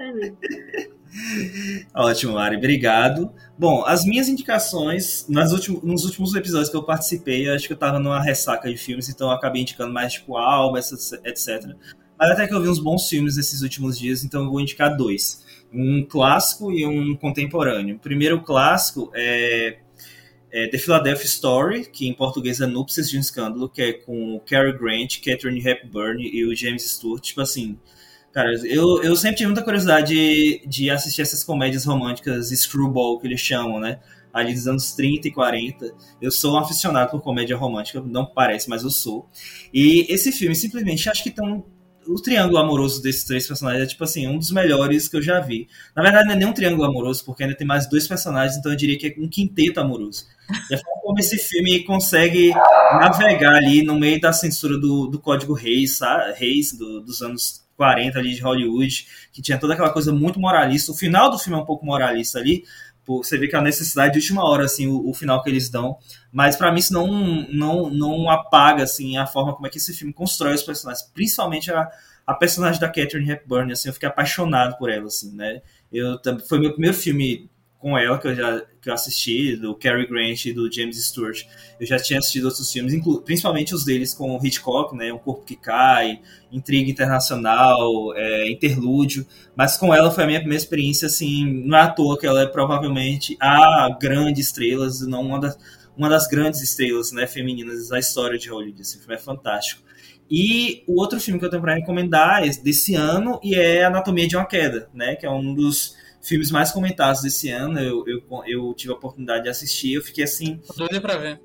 Ótimo, Mari, obrigado. Bom, as minhas indicações, nas últimos, nos últimos episódios que eu participei, eu acho que eu tava numa ressaca de filmes, então eu acabei indicando mais, tipo, Alba, etc. Mas até que eu vi uns bons filmes nesses últimos dias, então eu vou indicar dois. Um clássico e um contemporâneo. O primeiro clássico é, é The Philadelphia Story, que em português é Núpcias de um Escândalo, que é com Cary Grant, Catherine Hepburn e o James Stewart. Tipo assim, Cara, eu, eu sempre tive muita curiosidade de, de assistir essas comédias românticas screwball, que eles chamam, né? Ali dos anos 30 e 40. Eu sou um aficionado por comédia romântica, não parece, mas eu sou. E esse filme, simplesmente, acho que tem o triângulo amoroso desses três personagens é, tipo assim, um dos melhores que eu já vi. Na verdade, não é nem um triângulo amoroso, porque ainda tem mais dois personagens, então eu diria que é um quinteto amoroso. E forma como esse filme consegue navegar ali no meio da censura do, do Código Reis? Reis do, dos anos 40 ali de Hollywood, que tinha toda aquela coisa muito moralista. O final do filme é um pouco moralista ali, você vê que é a necessidade de última hora, assim, o, o final que eles dão. Mas para mim isso não, não, não apaga, assim, a forma como é que esse filme constrói os personagens. Principalmente a, a personagem da Catherine Hepburn, assim, eu fiquei apaixonado por ela, assim, né? Eu, foi meu primeiro filme com ela, que eu já que eu assisti, do Cary Grant e do James Stewart. Eu já tinha assistido outros filmes, principalmente os deles com Hitchcock, né? Um Corpo que Cai, Intriga Internacional, é, Interlúdio. Mas com ela foi a minha primeira experiência, assim, não é à toa que ela é provavelmente a grande estrela, não uma das, uma das grandes estrelas né, femininas da história de Hollywood. Esse filme é fantástico. E o outro filme que eu tenho para recomendar é desse ano e é Anatomia de uma Queda, né? Que é um dos filmes mais comentados desse ano. Eu, eu, eu tive a oportunidade de assistir, eu fiquei assim. Doido pra ver.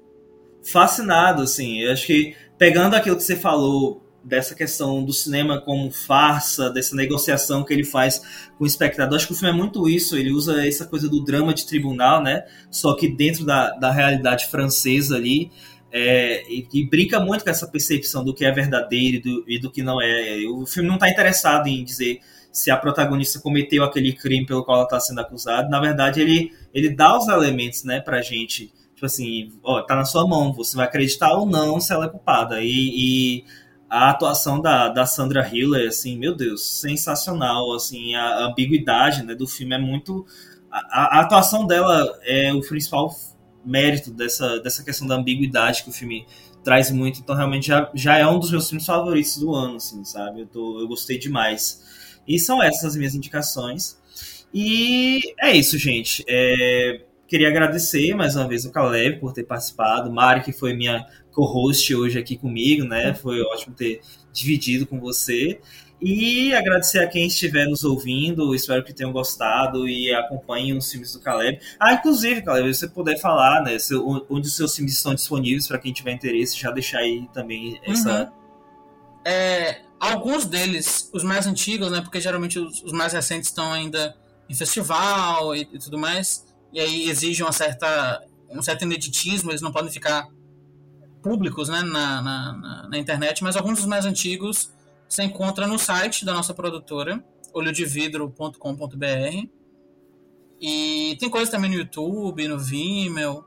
Fascinado, assim. Eu acho que pegando aquilo que você falou dessa questão do cinema como farsa, dessa negociação que ele faz com o espectador. Acho que o filme é muito isso, ele usa essa coisa do drama de tribunal, né? Só que dentro da, da realidade francesa ali. É, e, e, brinca muito com essa percepção do que é verdadeiro e do, e do que não é. O filme não está interessado em dizer se a protagonista cometeu aquele crime pelo qual ela está sendo acusada. Na verdade, ele, ele dá os elementos, né, pra gente. Tipo assim, ó, tá na sua mão, você vai acreditar ou não se ela é culpada. E, e a atuação da, da Sandra Hiller, assim, meu Deus, sensacional. Assim, a, a ambiguidade né, do filme é muito. A, a, atuação dela é o principal mérito dessa, dessa questão da ambiguidade que o filme traz muito. Então, realmente, já, já é um dos meus filmes favoritos do ano, assim, sabe? Eu, tô, eu gostei demais. E são essas as minhas indicações. E é isso, gente. É, queria agradecer mais uma vez o Caleb por ter participado, Mari, que foi minha co-host hoje aqui comigo, né? Foi ótimo ter dividido com você. E agradecer a quem estiver nos ouvindo, espero que tenham gostado e acompanhem os filmes do Caleb. Ah, inclusive, Caleb, se você puder falar, né, onde os seus filmes estão disponíveis para quem tiver interesse, já deixar aí também essa. Uhum. É, Alguns deles, os mais antigos, né? Porque geralmente os, os mais recentes estão ainda em festival e, e, tudo mais. E aí exigem uma certa, um certo ineditismo, eles não podem ficar públicos né, na, na, na, internet, mas alguns dos mais antigos você encontra no site da nossa produtora, olhodevidro.com.br. E tem coisas também no YouTube, no Vimeo.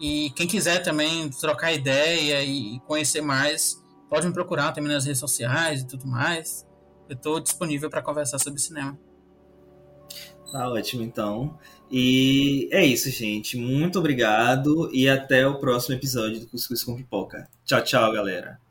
E quem quiser também trocar ideia e conhecer mais, pode me procurar também nas redes sociais e tudo mais. Eu estou disponível para conversar sobre cinema. Tá ótimo, então. E é isso, gente. Muito obrigado e até o próximo episódio do Cuscuz com Pipoca. Tchau, tchau, galera.